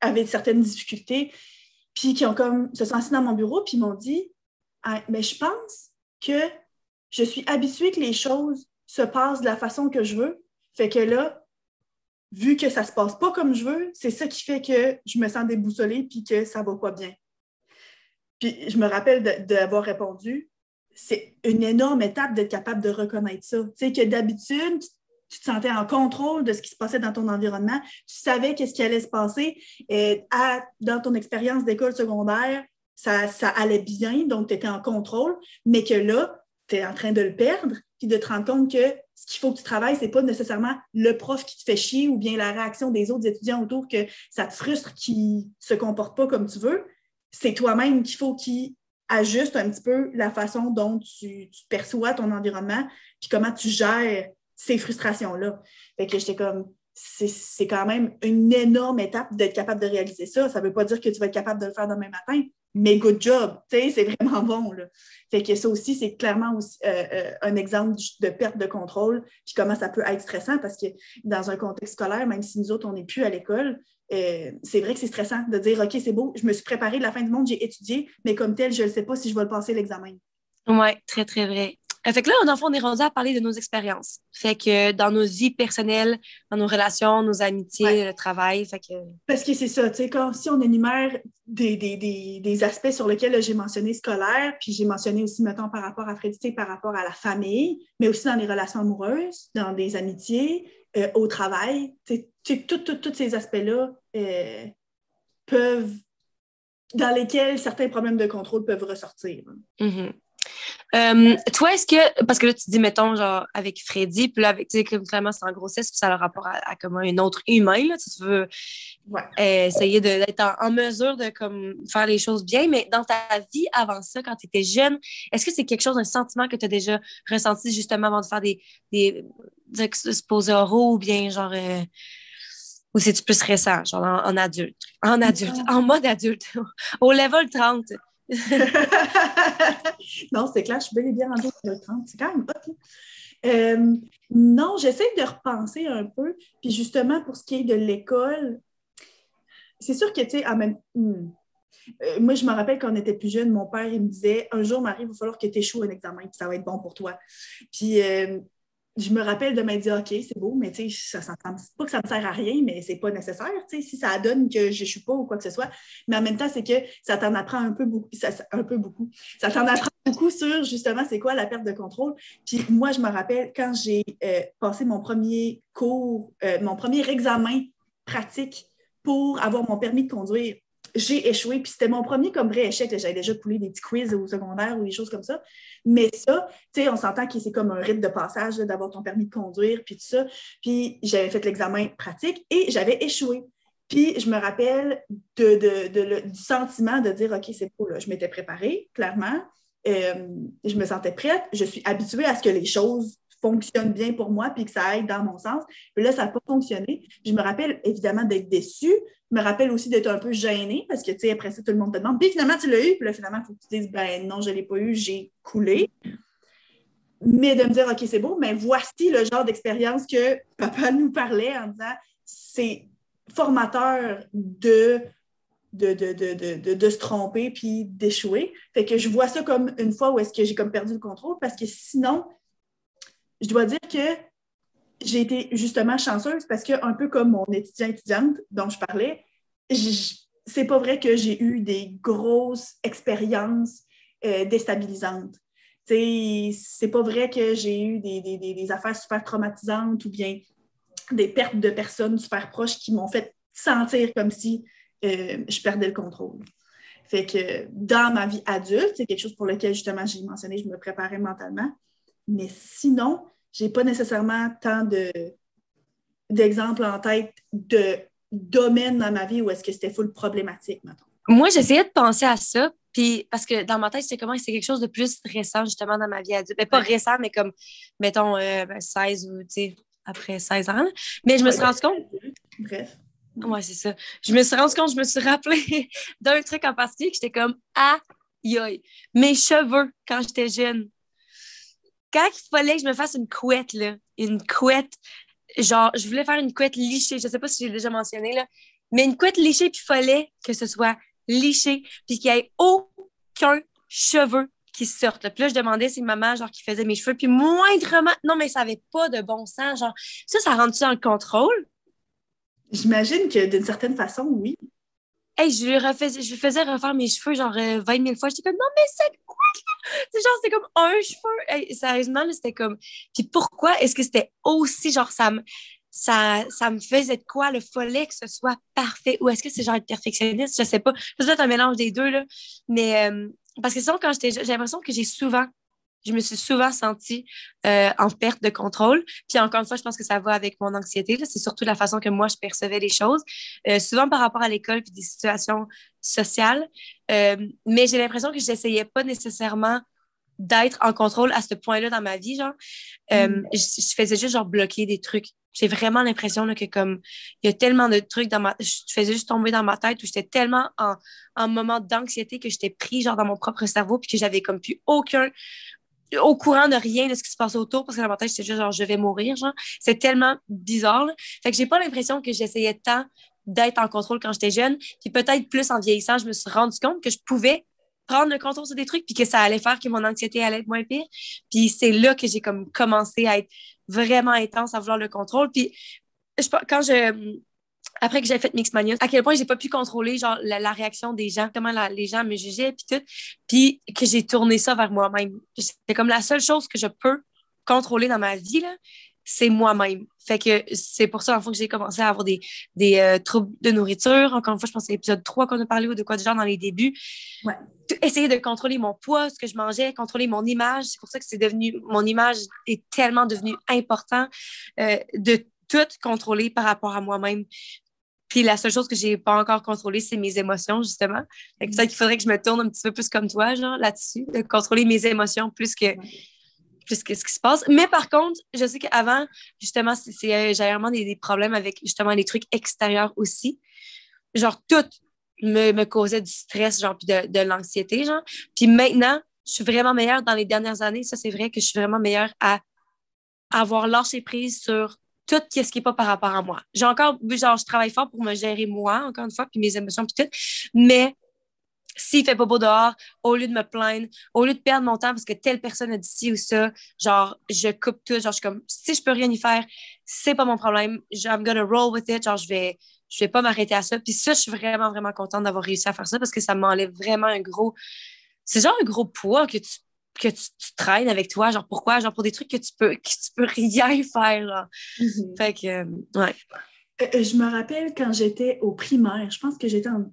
S2: avait certaines difficultés, puis qui ont comme se sont assis dans mon bureau, puis m'ont dit ah, Mais je pense que je suis habituée que les choses se passent de la façon que je veux. Fait que là, vu que ça se passe pas comme je veux, c'est ça qui fait que je me sens déboussolée puis que ça va pas bien. Puis je me rappelle d'avoir répondu c'est une énorme étape d'être capable de reconnaître ça. Tu sais, que d'habitude, tu te sentais en contrôle de ce qui se passait dans ton environnement, tu savais qu'est-ce qui allait se passer. Et dans ton expérience d'école secondaire, ça, ça, allait bien, donc tu étais en contrôle, mais que là, tu es en train de le perdre, puis de te rendre compte que ce qu'il faut que tu travailles, ce n'est pas nécessairement le prof qui te fait chier ou bien la réaction des autres étudiants autour que ça te frustre, qui ne se comportent pas comme tu veux. C'est toi-même qu'il faut qu'il ajuste un petit peu la façon dont tu, tu perçois ton environnement, puis comment tu gères ces frustrations-là. Fait que j'étais comme, c'est quand même une énorme étape d'être capable de réaliser ça. Ça ne veut pas dire que tu vas être capable de le faire demain matin, mais good job, c'est vraiment bon. Là. Fait que ça aussi, c'est clairement euh, euh, un exemple de perte de contrôle, puis comment ça peut être stressant parce que dans un contexte scolaire, même si nous autres, on n'est plus à l'école, euh, c'est vrai que c'est stressant de dire OK, c'est beau, je me suis préparée de la fin du monde, j'ai étudié, mais comme tel, je ne sais pas si je vais le passer l'examen.
S1: Oui, très, très vrai. Euh, fait que là, en enfant, on est rendu à parler de nos expériences. Fait que dans nos vies personnelles, dans nos relations, nos amitiés, le travail. Fait que...
S2: Parce que c'est ça, tu sais, quand si on énumère des, des, des, des aspects sur lesquels j'ai mentionné scolaire, puis j'ai mentionné aussi, mettons, par rapport à Frédité, par rapport à la famille, mais aussi dans les relations amoureuses, dans des amitiés, euh, au travail, tu sais, tous ces aspects-là euh, peuvent dans lesquels certains problèmes de contrôle peuvent ressortir.
S1: Mm-hmm. Euh, toi, est-ce que, parce que là, tu dis, mettons, genre, avec Freddy, puis là, avec, tu sais, clairement, c'est en grossesse, puis ça a le rapport à, comme un autre humain, là, tu veux euh, essayer d'être en, mesure de comme, faire les choses bien, mais dans ta vie avant ça, quand tu étais jeune, est-ce que c'est quelque chose, un sentiment que tu as déjà ressenti justement avant de faire des, des, exposés oraux ou bien, genre, euh, ou c'est-tu plus récent, genre en, adulte, en adulte, en mode adulte, [laughs] au level 30? [laughs]
S2: non, c'est clair, je suis bel et bien rendue au 30. C'est quand même hot. Euh, non, j'essaie de repenser un peu. Puis justement, pour ce qui est de l'école, c'est sûr que, tu sais, hmm. euh, moi, je me rappelle quand on était plus jeune, mon père, il me disait Un jour, Marie, il va falloir que tu échoues un examen, puis ça va être bon pour toi. Puis euh, je me rappelle de m'être dit, OK, c'est beau, mais tu sais, ça, pas que ça me sert à rien, mais c'est pas nécessaire, tu sais, si ça donne que je suis pas ou quoi que ce soit. Mais en même temps, c'est que ça t'en apprend un peu beaucoup, ça, un peu beaucoup. Ça t'en apprend beaucoup sur, justement, c'est quoi la perte de contrôle. Puis moi, je me rappelle quand j'ai euh, passé mon premier cours, euh, mon premier examen pratique pour avoir mon permis de conduire j'ai échoué. Puis c'était mon premier comme vrai échec. J'avais déjà coulé des petits quiz au secondaire ou des choses comme ça. Mais ça, tu sais, on s'entend que c'est comme un rite de passage d'avoir ton permis de conduire, puis tout ça. Puis j'avais fait l'examen pratique et j'avais échoué. Puis je me rappelle de, du sentiment de dire, OK, c'est beau, là. je m'étais préparée, clairement. Euh, je me sentais prête. Je suis habituée à ce que les choses fonctionnent bien pour moi puis que ça aille dans mon sens. Là, ça n'a pas fonctionné. Je me rappelle évidemment d'être déçue, je me rappelle aussi d'être un peu gênée parce que, tu sais, après ça, tout le monde te demande. Puis finalement, tu l'as eu. Puis là, finalement, il faut que tu dises, ben non, je ne l'ai pas eu, j'ai coulé. Mais de me dire, OK, c'est beau, mais voici le genre d'expérience que papa [laughs] nous parlait en disant, c'est formateur de de, de, se tromper puis d'échouer. Fait que je vois ça comme une fois où est-ce que j'ai comme perdu le contrôle parce que sinon, je dois dire que j'ai été justement chanceuse parce que, un peu comme mon étudiant-étudiante dont je parlais, c'est pas vrai que j'ai eu des grosses expériences euh, déstabilisantes. C'est pas vrai que j'ai eu des, affaires super traumatisantes ou bien des pertes de personnes super proches qui m'ont fait sentir comme si euh, je perdais le contrôle. Fait que dans ma vie adulte, c'est quelque chose pour lequel justement j'ai mentionné, je me préparais mentalement. Mais sinon, j'ai pas nécessairement tant de, d'exemples en tête de domaines dans ma vie où est-ce que c'était full problématique, maintenant.
S1: Moi, j'essayais de penser à ça, puis parce que dans ma tête, c'était comment c'est quelque chose de plus récent, justement, dans ma vie adulte. Mais ben, pas récent, mais comme, mettons, 16 euh, ben, ou, tu sais, après 16 ans. Mais je me suis rendu compte.
S2: Bref.
S1: Ouais, c'est ça. Je me suis rendu compte, je me suis rappelé [laughs] d'un truc en particulier que j'étais comme, aïe, aïe. Mes cheveux, quand j'étais jeune, quand il fallait que je me fasse une couette, là, une couette, genre, je voulais faire une couette lichée, je sais pas si j'ai déjà mentionné, là, mais une couette lichée, puis il fallait que ce soit liché, puis qu'il n'y ait aucun cheveu qui sortent. Puis là, je demandais si maman, genre, qui faisait mes cheveux, puis moindrement, non, mais ça n'avait pas de bon sens, genre, ça, ça rentre-tu dans le contrôle?
S2: J'imagine que d'une certaine façon, oui.
S1: Hey, je lui refaisais, je faisais refaire mes cheveux genre 20 euh, 000 fois. J'étais comme, non, mais c'est quoi, [laughs] C'est genre, c'était comme un cheveu. sérieusement, c'était comme. Puis pourquoi est-ce que c'était aussi genre, ça me, faisait de quoi le follet que ce soit parfait? Ou est-ce que c'est genre être perfectionniste? Je sais pas. Je sais un mélange des deux, là. Mais, euh, parce que sinon, quand j'étais, j'ai l'impression que j'ai souvent je me suis souvent sentie euh, en perte de contrôle. Puis encore une fois, je pense que ça va avec mon anxiété. C'est surtout la façon que moi, je percevais les choses, euh, souvent par rapport à l'école puis des situations sociales. Euh, mais j'ai l'impression que je n'essayais pas nécessairement d'être en contrôle à ce point-là dans ma vie. Genre. Mm. Je, faisais juste genre bloquer des trucs. J'ai vraiment l'impression que comme il y a tellement de trucs dans ma je faisais juste tomber dans ma tête où j'étais tellement en, en moment d'anxiété que j'étais pris genre dans mon propre cerveau puis que j'avais comme plus aucun au courant de rien de ce qui se passe autour parce que la c'est juste genre je vais mourir genre. C'est tellement bizarre fait que j'ai pas l'impression que j'essayais tant d'être en contrôle quand j'étais jeune. Puis peut-être plus en vieillissant je me suis rendu compte que je pouvais prendre le contrôle sur des trucs puis que ça allait faire que mon anxiété allait être moins pire. Puis c'est là que j'ai comme commencé à être vraiment intense à vouloir le contrôle. Puis je, quand je après que j'ai fait Mixmania, à quel point j'ai pas pu contrôler genre la, réaction des gens, comment les gens me jugeaient puis tout, puis que j'ai tourné ça vers moi-même. C'est comme la seule chose que je peux contrôler dans ma vie là, c'est moi-même. Fait que c'est pour ça, en fait, que j'ai commencé à avoir des, des euh, troubles de nourriture. Encore une fois, je pense que c'est l'épisode 3 qu'on a parlé ou de quoi de genre dans les débuts.
S2: Ouais.
S1: Essayer de contrôler mon poids, ce que je mangeais, contrôler mon image. C'est pour ça que c'est devenu, mon image est tellement devenue important euh, de tout contrôler par rapport à moi-même. Puis la seule chose que j'ai pas encore contrôlée, c'est mes émotions, justement. C'est ça qu'il faudrait que je me tourne un petit peu plus comme toi, genre, là-dessus, de contrôler mes émotions plus que, plus que ce qui se passe. Mais par contre, je sais qu'avant, justement, c'est, euh, j'avais vraiment des, problèmes avec, justement, les trucs extérieurs aussi. Genre, tout me, me causait du stress, genre, puis de, de l'anxiété, genre. Puis maintenant, je suis vraiment meilleure dans les dernières années. Ça, c'est vrai que je suis vraiment meilleure à avoir lâché prise sur tout ce qui n'est pas par rapport à moi. J'ai encore, genre, je travaille fort pour me gérer moi, encore une fois, puis mes émotions, puis tout, mais s'il fait pas beau dehors, au lieu de me plaindre, au lieu de perdre mon temps parce que telle personne a dit ci ou ça, genre, je coupe tout, genre, je suis comme, si je peux rien y faire, c'est pas mon problème, I'm gonna roll with it, genre, je vais, je vais pas m'arrêter à ça. Puis ça, je suis vraiment, vraiment contente d'avoir réussi à faire ça parce que ça m'enlève vraiment un gros, c'est genre un gros poids que tu que tu, traînes avec toi, genre pourquoi? Genre pour des trucs que tu peux, que tu peux rien faire. Mm-hmm. Fait que, euh, ouais.
S2: Euh, euh, je me rappelle quand j'étais au primaire, je pense que j'étais en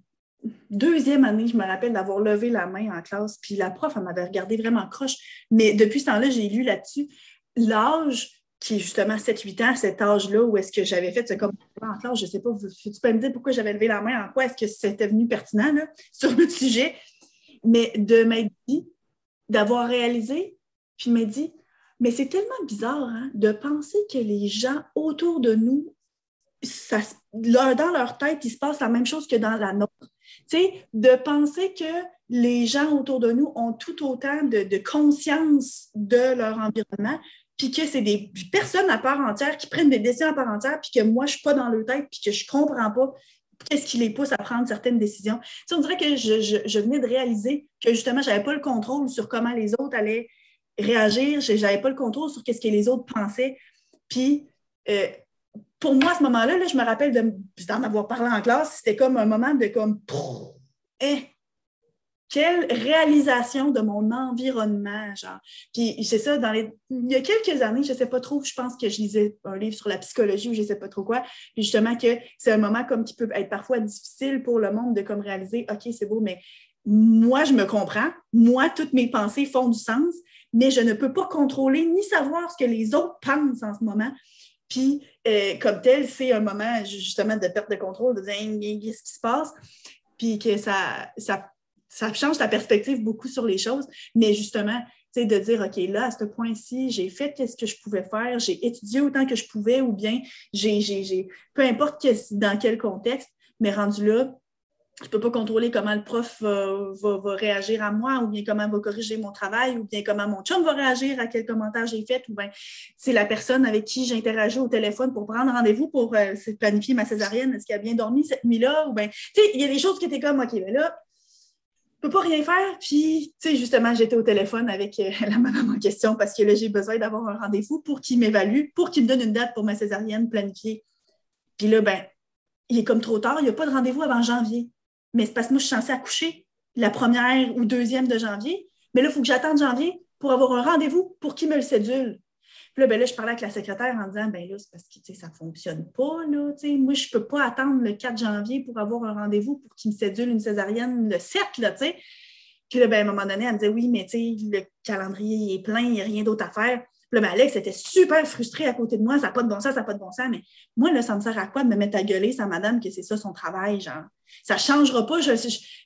S2: deuxième année, je me rappelle d'avoir levé la main en classe, puis la prof, elle m'avait regardé vraiment croche. Mais depuis ce temps-là, j'ai lu là-dessus l'âge qui est justement 7-8 ans, cet âge-là, où est-ce que j'avais fait ce comme en classe, je ne sais pas, tu peux me dire pourquoi j'avais levé la main, en quoi est-ce que c'était venu pertinent là, [laughs] sur le sujet, mais de m'être dit, d'avoir réalisé, puis me dit, mais c'est tellement bizarre hein, de penser que les gens autour de nous, ça, dans leur tête, il se passe la même chose que dans la nôtre. Tu sais, de penser que les gens autour de nous ont tout autant de, conscience de leur environnement, puis que c'est des personnes à part entière qui prennent des décisions à part entière, puis que moi, je ne suis pas dans leur tête, puis que je ne comprends pas qu'est-ce qui les pousse à prendre certaines décisions. Tu sais, on dirait que je, venais de réaliser que justement, je n'avais pas le contrôle sur comment les autres allaient réagir, je n'avais pas le contrôle sur ce que les autres pensaient. Puis, euh, pour moi, à ce moment-là, là, je me rappelle d'en avoir parlé en classe, c'était comme un moment de comme, hein, quelle réalisation de mon environnement, genre. Puis c'est ça, dans il y a quelques années, je ne sais pas trop, je pense que je lisais un livre sur la psychologie ou je ne sais pas trop quoi, puis justement que c'est un moment comme qui peut être parfois difficile pour le monde de comme réaliser, OK, c'est beau, mais moi, je me comprends, moi, toutes mes pensées font du sens, mais je ne peux pas contrôler ni savoir ce que les autres pensent en ce moment. Puis, euh, comme tel, c'est un moment justement de perte de contrôle, de dire qu'est-ce qui se passe, puis que ça, ça, ça change ta perspective beaucoup sur les choses, mais justement, de dire, OK, là, à ce point-ci, j'ai fait ce que je pouvais faire, j'ai étudié autant que je pouvais, ou bien j'ai, peu importe dans quel contexte, mais rendu là, je ne peux pas contrôler comment le prof va, réagir à moi, ou bien comment va corriger mon travail, ou bien comment mon chum va réagir à quel commentaire j'ai fait, ou bien c'est la personne avec qui j'interagis au téléphone pour prendre rendez-vous pour euh, planifier ma césarienne, est-ce qu'il a bien dormi cette nuit-là, ou bien, tu sais, il y a des choses qui étaient comme, OK, mais là, je ne peux pas rien faire. Puis, tu sais, justement, j'étais au téléphone avec euh, [laughs] la madame en question parce que là, j'ai besoin d'avoir un rendez-vous pour qu'il m'évalue, pour qu'il me donne une date pour ma césarienne planifiée. Puis là, ben, il est comme trop tard, il n'y a pas de rendez-vous avant janvier mais c'est parce que moi, je suis censée accoucher la première ou deuxième de janvier. Mais là, il faut que j'attende janvier pour avoir un rendez-vous pour qu'il me le cédule. Puis là, ben là, je parlais avec la secrétaire en disant, ben là, c'est parce que ça ne fonctionne pas. Moi, je ne peux pas attendre le 4 janvier pour avoir un rendez-vous pour qu'il me cédule une césarienne le 7. Là, Puis là, ben, à un moment donné, elle me disait, oui, mais le calendrier est plein, il n'y a rien d'autre à faire. Puis là, Alex était super frustré à côté de moi, ça n'a pas de bon sens, ça n'a pas de bon sens. Mais moi, là, ça me sert à quoi de me mettre à gueuler sa madame que c'est ça son travail, genre? Ça ne changera pas. Je,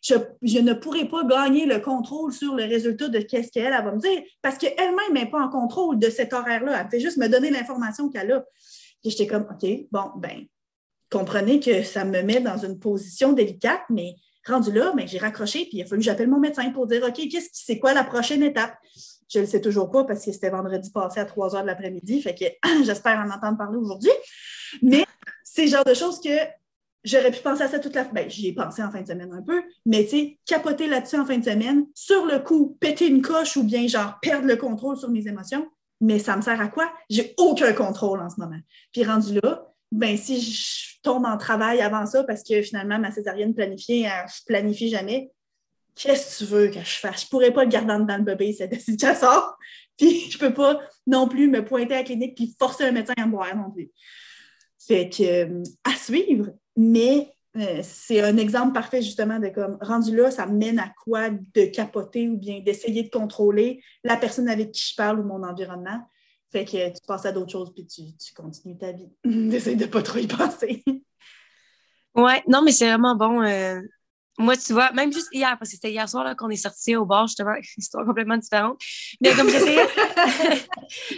S2: je, ne pourrai pas gagner le contrôle sur le résultat de ce qu'elle va me dire parce qu'elle-même n'est pas en contrôle de cet horaire-là. Elle fait juste me donner l'information qu'elle a. Et j'étais comme, OK, bon, ben, comprenez que ça me met dans une position délicate, mais rendu là, ben, j'ai raccroché, puis il a fallu que j'appelle mon médecin pour dire, OK, qu'est-ce qui, c'est quoi la prochaine étape? Je ne le sais toujours pas parce que c'était vendredi passé à 3 heures de l'après-midi, fait que [clears throat] j'espère en entendre parler aujourd'hui. Mais c'est le genre de choses que J'aurais pu penser à ça toute la ben, j'y ai pensé en fin de semaine un peu, mais tu sais, capoter là-dessus en fin de semaine, sur le coup, péter une coche ou bien genre perdre le contrôle sur mes émotions, mais ça me sert à quoi? J'ai aucun contrôle en ce moment. Puis rendu là, ben si je tombe en travail avant ça parce que finalement ma césarienne planifiée, je je planifie jamais, qu'est-ce que tu veux que je fasse? Je pourrais pas le garder dans le bébé, décide qu'elle sort. Puis je peux pas non plus me pointer à la clinique puis forcer un médecin à me boire non plus. Fait que euh, à suivre, mais euh, c'est un exemple parfait justement de comme rendu là, ça mène à quoi de capoter ou bien d'essayer de contrôler la personne avec qui je parle ou mon environnement? Fait que tu passes à d'autres choses puis tu, continues ta vie. [laughs] D'essayer de pas trop y penser.
S1: Ouais, non, mais c'est vraiment bon. Moi, tu vois, même juste hier, parce que c'était hier soir qu'on est sorti au bar, justement, une histoire complètement différente. Mais comme j'essayais, [laughs]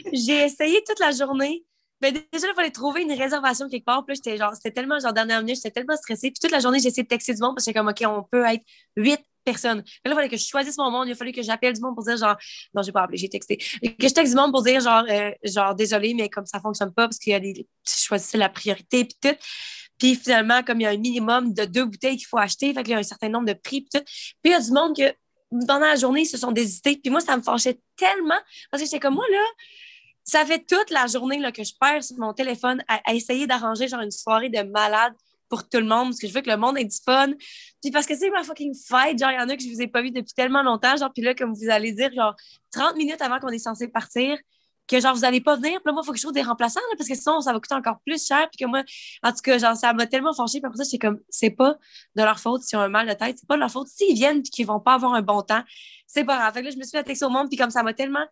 S1: [laughs] j'ai essayé toute la journée ben, déjà, il fallait trouver une réservation quelque part. Puis j'étais genre, c'était tellement genre dernière minute, j'étais tellement stressée. Puis toute la journée, j'ai essayé de texter du monde parce que comme, OK, on peut être huit personne. là, il fallait que je choisisse mon monde. Il a fallu que j'appelle du monde pour dire genre, non, j'ai pas appelé, j'ai texté. Que je texte du monde pour dire genre, euh, genre, désolé, mais comme ça fonctionne pas parce qu'il y a des, je choisissais la priorité puis tout. Puis finalement, comme il y a un minimum de deux bouteilles qu'il faut acheter, fait y a un certain nombre de prix puis tout. Puis il y a du monde que pendant la journée, ils se sont désistés. Puis moi, ça me fâchait tellement parce que j'étais comme moi, là, ça fait toute la journée là, que je perds sur mon téléphone à, essayer d'arranger genre une soirée de malade pour tout le monde parce que je veux que le monde ait du fun. Puis parce que c'est ma fucking fight, genre, il y en a que je vous ai pas vu depuis tellement longtemps, genre, puis là, comme vous allez dire, genre, 30 minutes avant qu'on est censé partir, que genre, vous allez pas venir. Puis là, moi, il faut que je trouve des remplaçants, parce que sinon, ça va coûter encore plus cher. Puis que moi, en tout cas, genre, ça m'a tellement fâché. Puis après ça, c'est comme, c'est pas de leur faute s'ils ont un mal de tête. C'est pas de leur faute s'ils viennent et qu'ils vont pas avoir un bon temps. C'est pas grave. Là, je me suis fait texter au monde. Puis comme ça m'a tellement.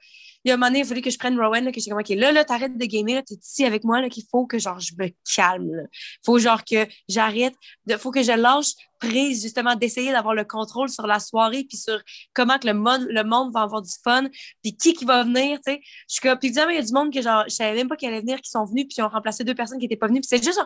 S1: Il y a un moment donné, il fallait que je prenne Rowan, là, que j'ai comme, OK, là, là, t'arrêtes de gamer, t'es ici avec moi, là, qu'il faut que, genre, je me calme, là. Faut, genre, que j'arrête, de, faut que je lâche prise justement d'essayer d'avoir le contrôle sur la soirée puis sur comment que le monde le monde va avoir du fun puis qui qui va venir tu sais je suis puis évidemment il y a du monde que genre je savais même pas qu'il allait venir qui sont venus puis ils ont remplacé deux personnes qui étaient pas venues puis c'est juste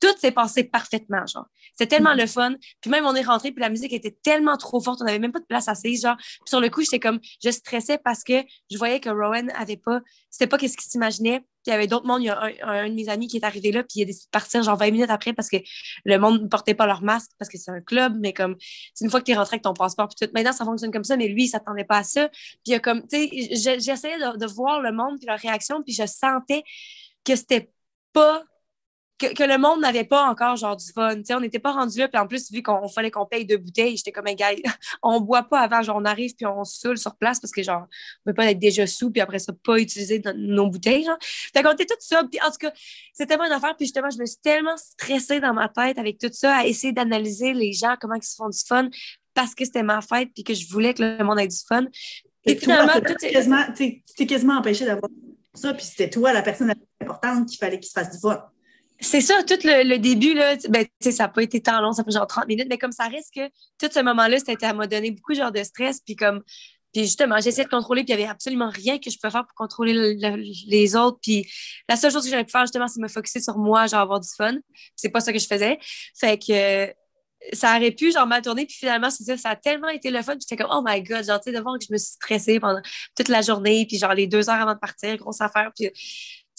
S1: tout s'est passé parfaitement genre c'était tellement mm-hmm. le fun puis même on est rentré puis la musique était tellement trop forte on avait même pas de place assise genre puis sur le coup j'étais comme je stressais parce que je voyais que Rowan avait pas c'était pas qu'est-ce qu'il s'imaginait il y avait d'autres mondes. Il y a un, de mes amis qui est arrivé là, puis il a décidé de partir genre 20 minutes après parce que le monde ne portait pas leur masque parce que c'est un club, mais comme c'est une fois que tu es rentré avec ton passeport, puis tout. Maintenant, ça fonctionne comme ça, mais lui, il s'attendait pas à ça. Puis il y a comme, tu sais, j'essayais de, de, voir le monde puis leur réaction, puis je sentais que c'était pas que, le monde n'avait pas encore genre du fun. sais, on n'était pas rendu là. Puis en plus, vu qu'on fallait qu'on paye deux bouteilles, j'étais comme un gars, [laughs] on boit pas avant, genre on arrive puis on se saoule sur place parce que genre on peut pas être déjà sous puis après ça pas utiliser nos bouteilles. Genre. Fait qu'on était tout ça. Puis en tout cas, c'était tellement une affaire. Puis justement, je me suis tellement stressée dans ma tête avec tout ça, à essayer d'analyser les gens, comment ils se font du fun parce que c'était ma fête puis que je voulais que le monde ait du fun.
S2: Et, finalement, tu quasiment, quasiment empêché d'avoir ça, puis c'était toi la personne la plus importante qu'il fallait qu'il se fasse du fun.
S1: C'est ça, tout le, début, là, ben, ça n'a pas été tant long, ça fait genre 30 minutes, mais comme ça reste que tout ce moment-là, ça m'a donné beaucoup genre de stress, puis comme, puis justement, j'essayais de contrôler, puis il n'y avait absolument rien que je pouvais faire pour contrôler les autres, puis la seule chose que j'aurais pu faire, justement, c'est me focusser sur moi, genre avoir du fun. C'est pas ça que je faisais. Fait que ça aurait pu, genre, mal tourner, puis finalement, c'est ça, ça a tellement été le fun, j'étais comme, oh my god, genre, tu sais, de que je me suis stressée pendant toute la journée, puis genre, les deux heures avant de partir, grosse affaire, puis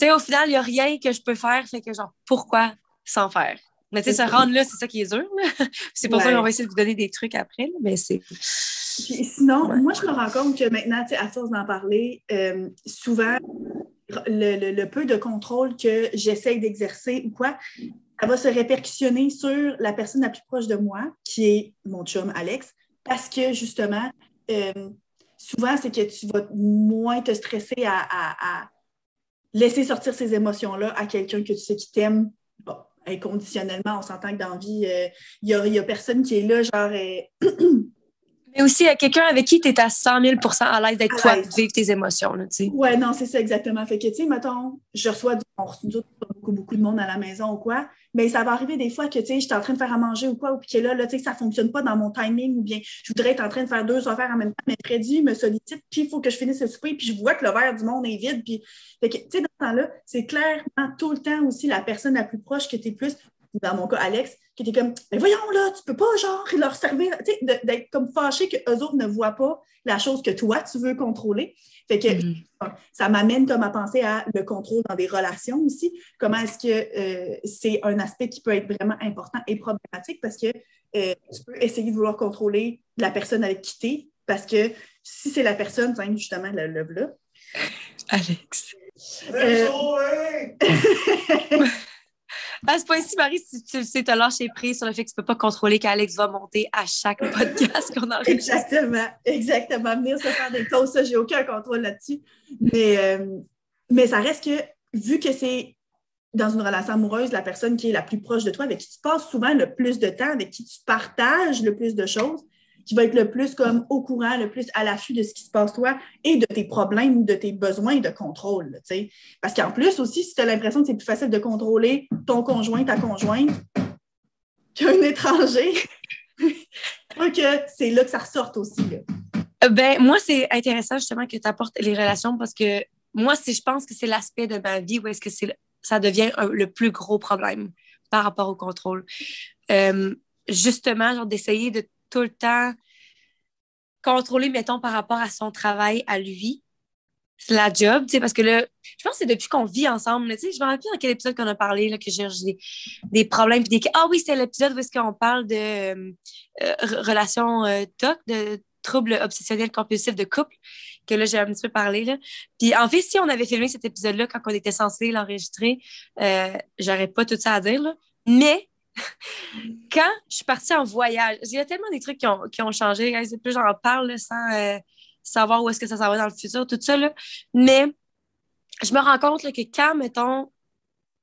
S1: sais, au final, il n'y a rien que je peux faire. Fait que, genre, pourquoi sans faire? Mais tu sais, se rendre là, c'est ça qui est dur. [laughs] c'est pour ça qu'on va essayer de vous donner des trucs après, mais c'est.
S2: sinon, moi, je me rends compte que maintenant, tu à force d'en parler, euh, souvent, le, peu de contrôle que j'essaye d'exercer ou quoi, ça va se répercussionner sur la personne la plus proche de moi, qui est mon chum Alex, parce que justement, euh, souvent, c'est que tu vas moins te stresser à laisser sortir ces émotions-là à quelqu'un que tu sais qui t'aime, bon, inconditionnellement, on s'entend que dans la vie, euh, il n'y a, personne qui est là, genre. [clears throat]
S1: Mais aussi à quelqu'un avec qui tu es à 100 000% à l'aise d'être toi, de vivre tes émotions. Oui,
S2: ouais, non, c'est ça exactement. Fait que, tu sais, mettons, je reçois du, beaucoup, beaucoup de monde à la maison ou quoi, mais ça va arriver des fois que, tu sais, je suis en train de faire à manger ou quoi, ou puis que là, là tu sais, ça ne fonctionne pas dans mon timing, ou bien je voudrais être en train de faire deux affaires en même temps, mais Freddy me sollicite, puis il faut que je finisse le souper, puis je vois que le verre du monde est vide, puis, fait que, tu sais, dans ce temps-là, c'est clairement tout le temps aussi la personne la plus proche que tu es plus, dans mon cas, Alex, qui était comme, mais voyons là, tu peux pas, genre, leur servir, tu sais, d'être comme fâché qu'eux autres ne voient pas la chose que toi, tu veux contrôler. Fait que mm-hmm. ça m'amène comme à penser à le contrôle dans des relations aussi. Comment est-ce que euh, c'est un aspect qui peut être vraiment important et problématique parce que euh, tu peux essayer de vouloir contrôler la personne avec qui tu es parce que si c'est la personne, justement, le, le là. [laughs]
S1: Alex. Euh... [laughs] [laughs] À ce point-ci, Marie, si tu sais, te lâcher prise sur le fait que tu ne peux pas contrôler qu'Alex va monter à chaque [laughs] podcast qu'on enregistre.
S2: Exactement, exactement. Venir se faire des pauses, ça, j'ai aucun contrôle là-dessus. Mais, euh, mais ça reste que, vu que c'est dans une relation amoureuse, la personne qui est la plus proche de toi, avec qui tu passes souvent le plus de temps, avec qui tu partages le plus de choses, qui va être le plus comme au courant, le plus à l'affût de ce qui se passe toi et de tes problèmes ou de tes besoins de contrôle. Parce qu'en plus aussi, si tu as l'impression que c'est plus facile de contrôler ton conjoint, ta conjointe, qu'un étranger, [laughs] que c'est là que ça ressorte aussi.
S1: Euh, ben, moi, c'est intéressant justement que tu apportes les relations parce que moi, je pense que c'est l'aspect de ma vie où est-ce que ça devient le plus gros problème par rapport au contrôle. Euh, justement, genre d'essayer de tout le temps contrôler, mettons, par rapport à son travail à lui. C'est la job, tu sais, parce que là, je pense que c'est depuis qu'on vit ensemble, tu sais, je me rappelle dans quel épisode qu'on a parlé, là, que j'ai des, problèmes, puis des... Ah oui, c'était l'épisode où est-ce qu'on parle de euh, euh, relations euh, TOC, de troubles obsessionnels compulsifs de couple, que là, j'ai un petit peu parlé, là. Puis en fait, si on avait filmé cet épisode-là quand on était censé l'enregistrer, j'aurais pas tout ça à dire, là. Mais quand je suis partie en voyage, il y a tellement des trucs qui ont, qui ont changé. Plus j'en parle sans euh, savoir où est-ce que ça s'en va dans le futur, tout ça. Là. Mais je me rends compte que quand, mettons,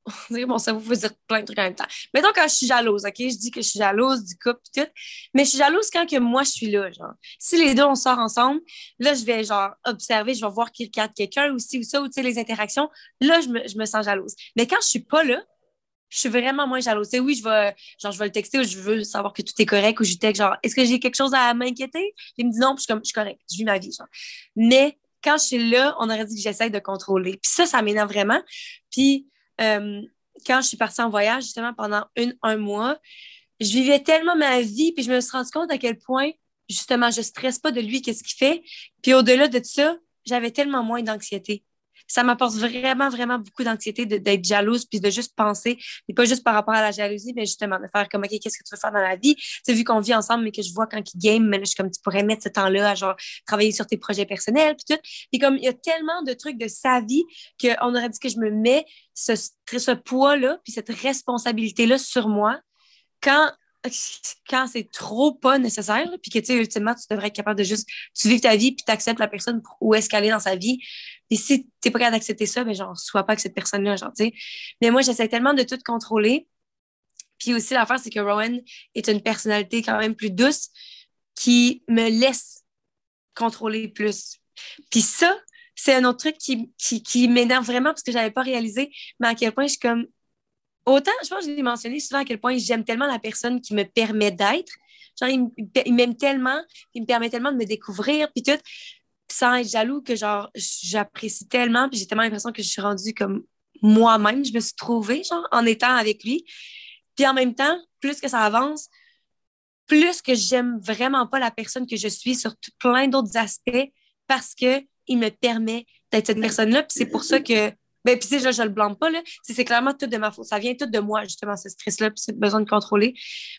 S1: [laughs] ça vous dire plein de trucs en même temps. Mettons quand je suis jalouse, OK? Je dis que je suis jalouse du couple tout, mais je suis jalouse quand que moi, je suis là, genre. Si les deux, on sort ensemble, là, je vais, genre, observer, je vais voir qu'il regarde quelqu'un aussi ou ça, ou, tu sais, les interactions. Là, je me, je me sens jalouse. Mais quand je suis pas là, je suis vraiment moins jalouse. oui, je vais, genre, je le texter ou je veux savoir que tout est correct ou je texte genre, est-ce que j'ai quelque chose à m'inquiéter? Il me dit non, puis je suis comme, je suis correct, je vis ma vie, genre. Mais quand je suis là, on aurait dit que j'essaie de contrôler. Puis ça, ça m'énerve vraiment. Puis euh, quand je suis partie en voyage, justement, pendant une, un mois, je vivais tellement ma vie, puis je me suis rendu compte à quel point, justement, je stresse pas de lui, qu'est-ce qu'il fait. Puis au-delà de ça, j'avais tellement moins d'anxiété ça m'apporte vraiment, vraiment beaucoup d'anxiété d'être jalouse puis de juste penser, et pas juste par rapport à la jalousie, mais justement de faire comme, OK, qu'est-ce que tu veux faire dans la vie? Tu vu qu'on vit ensemble, mais que je vois quand il game, mais je suis comme, tu pourrais mettre ce temps-là à genre travailler sur tes projets personnels puis tout. Puis comme, il y a tellement de trucs de sa vie qu'on aurait dit que je me mets ce, ce poids-là puis cette responsabilité-là sur moi quand [laughs] quand c'est trop pas nécessaire, puis que, tu sais, ultimement, tu devrais être capable de juste, tu vis ta vie, puis tu acceptes la personne où est-ce qu'elle est dans sa vie. Et si t'es pas capable d'accepter ça, ben, genre, sois pas avec cette personne-là, genre, tu. Mais moi, j'essaie tellement de tout contrôler. Puis aussi, l'affaire, c'est que Rowan est une personnalité quand même plus douce qui me laisse contrôler plus. Puis ça, c'est un autre truc qui, qui, qui m'énerve vraiment parce que j'avais pas réalisé, mais à quel point je suis comme, autant, je pense que je l'ai mentionné souvent à quel point j'aime tellement la personne qui me permet d'être. Genre, il, m'aime tellement, il me permet tellement de me découvrir, puis tout, sans être jaloux, que genre, j'apprécie tellement, puis j'ai tellement l'impression que je suis rendue comme moi-même, je me suis trouvée, genre, en étant avec lui. Puis en même temps, plus que ça avance, plus que j'aime vraiment pas la personne que je suis sur plein d'autres aspects parce que il me permet d'être cette personne-là. Puis c'est pour ça que ben, puis, sais, je le blâme pas, là. C'est clairement tout de ma faute. Ça vient tout de moi, justement, ce stress-là, puis ce besoin de contrôler.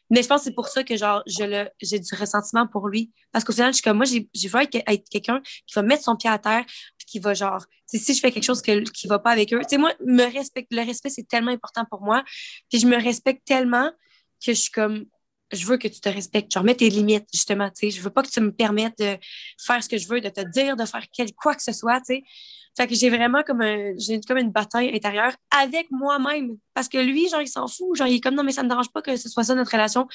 S1: Mais je pense que c'est pour ça que, genre, je j'ai du ressentiment pour lui. Parce qu'au final, je suis comme, moi, j'ai veux être, quelqu'un qui va mettre son pied à terre, puis qui va, genre, si je fais quelque chose que, qui va pas avec eux, tu sais, moi, me respecte, le respect, c'est tellement important pour moi. Puis, je me respecte tellement que je suis comme, je veux que tu te respectes. Genre, mets tes limites, justement, sais. Je veux pas que tu me permettes de faire ce que je veux, de te dire, de faire quoi que ce soit, tu sais. Fait que j'ai vraiment comme, j'ai comme une bataille intérieure avec moi-même. Parce que lui, genre, il s'en fout. Genre, il est comme, non, mais ça ne me dérange pas que ce soit ça notre relation.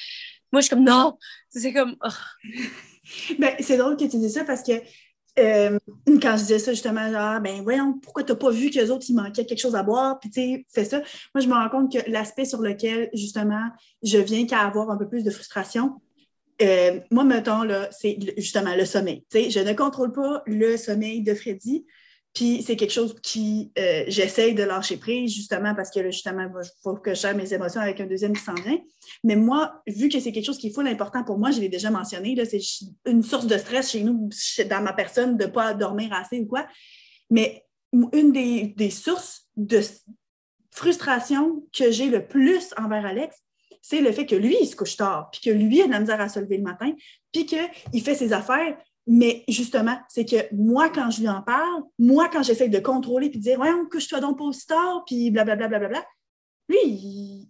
S1: Moi, je suis comme, non. C'est comme. Oh. [laughs]
S2: ben, c'est drôle que tu dis ça parce que euh, quand je disais ça, justement, genre, ben voyons, pourquoi tu n'as pas vu qu'eux autres, il manquait quelque chose à boire, puis tu sais, fais ça. Moi, je me rends compte que l'aspect sur lequel, justement, je viens qu'à avoir un peu plus de frustration, euh, moi, mettons, là, c'est justement le sommeil. Tu sais, je ne contrôle pas le sommeil de Freddy. Puis c'est quelque chose qui euh, j'essaye de lâcher prise, justement, parce que justement, il faut que je gère mes émotions avec un deuxième qui s'en vient. Mais moi, vu que c'est quelque chose qui est full important pour moi, je l'ai déjà mentionné, c'est une source de stress chez nous, dans ma personne, de ne pas dormir assez ou quoi. Mais une des, des sources de frustration que j'ai le plus envers Alex, c'est le fait que lui, il se couche tard, puis que lui, a de la misère à se lever le matin, puis qu'il fait ses affaires, mais justement, c'est que moi, quand je lui en parle, moi, quand j'essaie de contrôler puis de dire, ouais, couche-toi donc pas aussi tard, puis blablabla, bla, bla, bla, lui,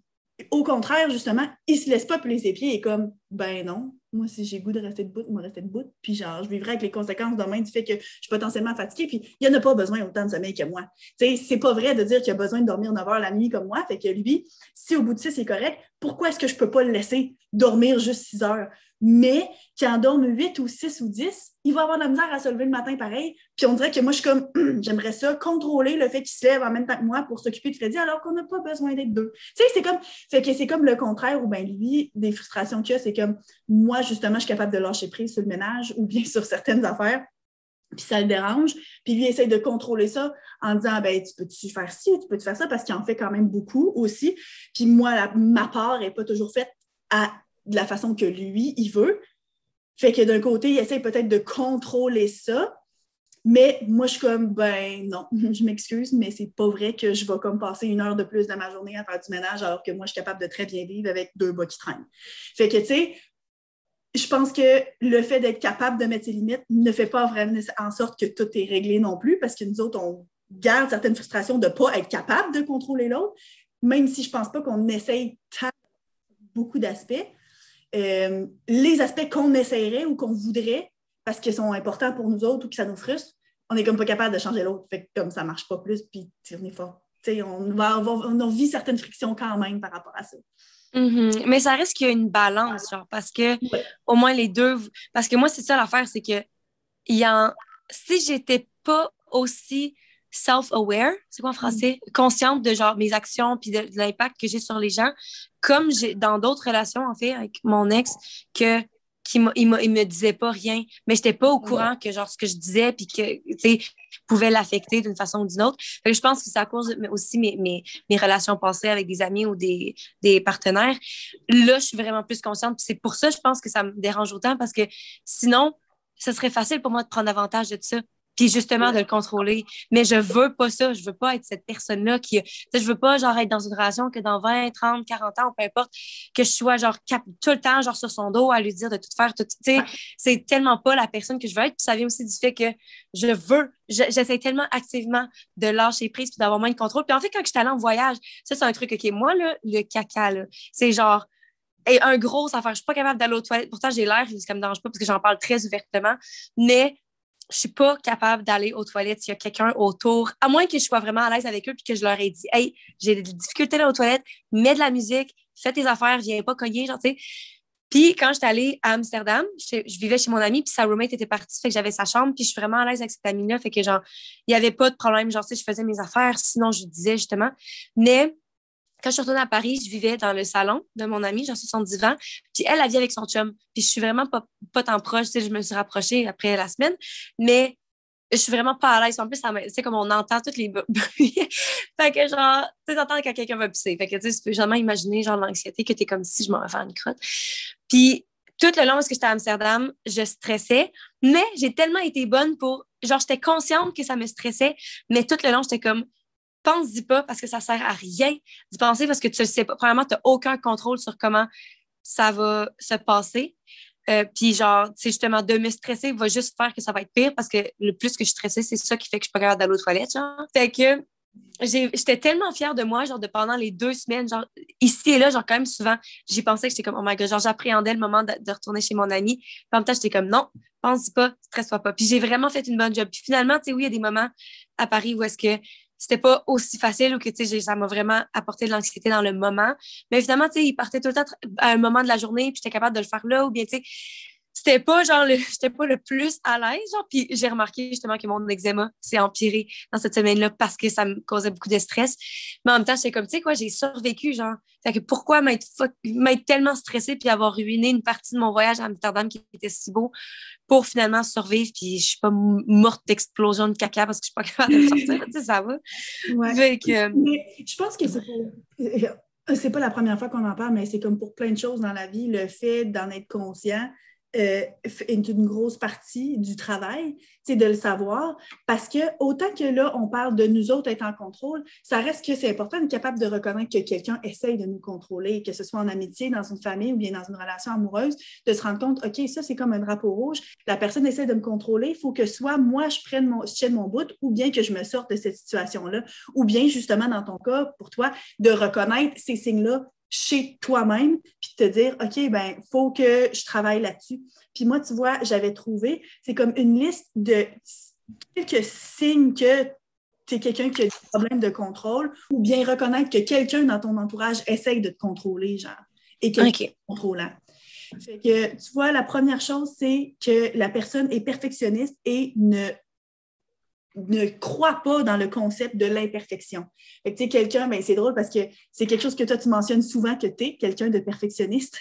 S2: au contraire, justement, il se laisse pas plier ses pieds et comme, ben non, moi, si j'ai goût de rester debout, moi, rester debout, puis genre, je vivrai avec les conséquences demain du fait que je suis potentiellement fatiguée, puis il n'y en a pas besoin autant de sommeil que moi. Tu c'est pas vrai de dire qu'il a besoin de dormir 9 heures la nuit comme moi, fait que lui, si au bout de 6, c'est correct, pourquoi est-ce que je peux pas le laisser dormir juste 6 heures? Mais qui en dorme 8 ou 6 ou 10, il va avoir de la misère à se lever le matin pareil. Puis on dirait que moi, je suis comme, [clears throat] j'aimerais ça, contrôler le fait qu'il se lève en même temps que moi pour s'occuper de Freddy, alors qu'on n'a pas besoin d'être deux. Tu sais, c'est comme, fait que c'est comme le contraire, où ben lui, des frustrations qu'il a, c'est comme, moi, justement, je suis capable de lâcher prise sur le ménage ou bien [laughs] sur certaines affaires puis ça le dérange. Puis lui essaye de contrôler ça en disant ben tu peux-tu faire ci, tu peux te faire ça? Parce qu'il en fait quand même beaucoup aussi. Puis moi, ma part n'est pas toujours faite à de la façon que lui, il veut. Fait que d'un côté, il essaie peut-être de contrôler ça, mais moi, je suis comme, ben non, [laughs] je m'excuse, mais c'est pas vrai que je vais comme passer une heure de plus de ma journée à faire du ménage alors que moi, je suis capable de très bien vivre avec deux bas qui traînent. Fait que, tu sais, je pense que le fait d'être capable de mettre ses limites ne fait pas vraiment en sorte que tout est réglé non plus, parce que nous autres, on garde certaines frustrations de ne pas être capable de contrôler l'autre, même si je pense pas qu'on essaye beaucoup d'aspects. Euh, les aspects qu'on essayerait ou qu'on voudrait, parce qu'ils sont importants pour nous autres ou que ça nous frustre, on n'est comme pas capable de changer l'autre. Fait comme ça ne marche pas plus, puis on est fort. On, va, on, vit certaines frictions quand même par rapport à ça.
S1: Mm-hmm. Mais ça reste qu'il y a une balance, genre, parce que au moins les deux. Parce que moi, c'est ça l'affaire, c'est que y a, si j'étais pas aussi self-aware, c'est quoi en français? Mm. Consciente de genre mes actions puis de, l'impact que j'ai sur les gens, comme j'ai dans d'autres relations, en fait, avec mon ex, que il, il, me disait pas rien, mais j'étais pas au courant que genre ce que je disais puis que tu sais pouvait l'affecter d'une façon ou d'une autre. je pense que c'est à cause aussi mes, mes, mes, relations passées avec des amis ou des, des partenaires. Là, je suis vraiment plus consciente. C'est pour ça, je pense que ça me dérange autant parce que sinon, ce serait facile pour moi de prendre avantage de ça puis justement de le contrôler. Mais je veux pas ça. Je veux pas être cette personne-là qui. Je veux pas genre être dans une relation que dans 20, 30, 40 ans, peu importe, que je sois genre tout le temps genre sur son dos à lui dire de tout faire. Tout, sais, C'est tellement pas la personne que je veux être. Puis ça vient aussi du fait que je veux, j'essaie tellement activement de lâcher prise puis d'avoir moins de contrôle. Puis en fait, quand je suis allée en voyage, ça, c'est un truc, OK, moi, là, le caca, c'est genre. Et un gros affaire, je suis pas capable d'aller aux toilettes. Pourtant, j'ai l'air, ça me dérange pas parce que j'en parle très ouvertement. Mais je suis pas capable d'aller aux toilettes s'il y a quelqu'un autour, à moins que je sois vraiment à l'aise avec eux et que je leur ai dit Hey, j'ai des difficultés là aux toilettes, mets de la musique, fais tes affaires, viens pas cogner, genre, tu sais. Puis quand j'étais allée à Amsterdam, je, vivais chez mon ami, puis sa roommate était partie, fait que j'avais sa chambre, puis je suis vraiment à l'aise avec cette amie-là, fait que genre, il n'y avait pas de problème, genre, tu sais, je faisais mes affaires, sinon je disais justement. Mais quand je suis retournée à Paris, je vivais dans le salon de mon amie, genre sur son divan. Puis elle, elle vit avec son chum. Puis je suis vraiment pas, pas tant proche. Tu sais, je me suis rapprochée après la semaine. Mais je suis vraiment pas à l'aise. En plus, sais, comme on entend tous les [laughs] bruits. fait que genre, tu sais, quand quelqu'un va pisser. Fait que tu peux jamais imaginer, genre, l'anxiété que tu es comme si je m'en vais faire une crotte. Puis tout le long, parce que j'étais à Amsterdam, je stressais. Mais j'ai tellement été bonne pour. Genre, j'étais consciente que ça me stressait. Mais tout le long, j'étais comme pense-y pas parce que ça sert à rien d'y penser parce que tu le sais pas. Premièrement, tu n'as aucun contrôle sur comment ça va se passer. Euh, puis genre, c'est justement de me stresser va juste faire que ça va être pire parce que le plus que je suis stressée, c'est ça qui fait que je suis pas capable d'aller aux toilettes. Genre. Fait que j'étais tellement fière de moi, genre de pendant les deux semaines, genre ici et là, genre quand même souvent, j'y pensais que j'étais comme, oh my god, genre j'appréhendais le moment de, retourner chez mon ami. Puis en même temps, j'étais comme, non, pense pas, stresse-toi pas. Puis j'ai vraiment fait une bonne job. Puis finalement, tu sais, oui, il y a des moments à Paris où est-ce que c'était pas aussi facile ou que ça m'a vraiment apporté de l'anxiété dans le moment. Mais évidemment, il partait tout le temps à un moment de la journée, puis j'étais capable de le faire là, ou bien, tu sais, c'était pas genre le [laughs] j'étais pas le plus à l'aise genre. Puis j'ai remarqué justement que mon eczéma s'est empiré dans cette semaine-là parce que ça me causait beaucoup de stress. Mais en même temps c'est comme tu sais quoi j'ai survécu genre. Fait que pourquoi m'être tellement stressée puis avoir ruiné une partie de mon voyage à Amsterdam qui était si beau pour finalement survivre puis je suis pas morte d'explosion de caca parce que je suis pas capable de sortir tu sais ça va.
S2: Ouais. je pense que c'est c'est pas la première fois qu'on en parle, mais c'est comme pour plein de choses dans la vie, le fait d'en être conscient, euh, est une grosse partie du travail, c'est de le savoir, parce que autant que là, on parle de nous autres être en contrôle, ça reste que c'est important d'être capable de reconnaître que quelqu'un essaye de nous contrôler, que ce soit en amitié, dans une famille ou bien dans une relation amoureuse, de se rendre compte, OK, ça, c'est comme un drapeau rouge, la personne essaie de me contrôler, il faut que soit moi, je prenne mon, je tienne mon bout, ou bien que je me sorte de cette situation-là, ou bien, justement, dans ton cas, pour toi, de reconnaître ces signes-là chez toi-même, puis te dire, OK, ben, il faut que je travaille là-dessus. Puis moi, tu vois, j'avais trouvé, c'est comme une liste de quelques signes que tu es quelqu'un qui a des problèmes de contrôle, ou bien reconnaître que quelqu'un dans ton entourage essaye de te contrôler, genre, et que est contrôlant. Fait que, tu vois, la première chose, c'est que la personne est perfectionniste et ne ne croit pas dans le concept de l'imperfection. Tu sais, quelqu'un, ben, c'est drôle parce que c'est quelque chose que toi, tu mentionnes souvent que tu es quelqu'un de perfectionniste.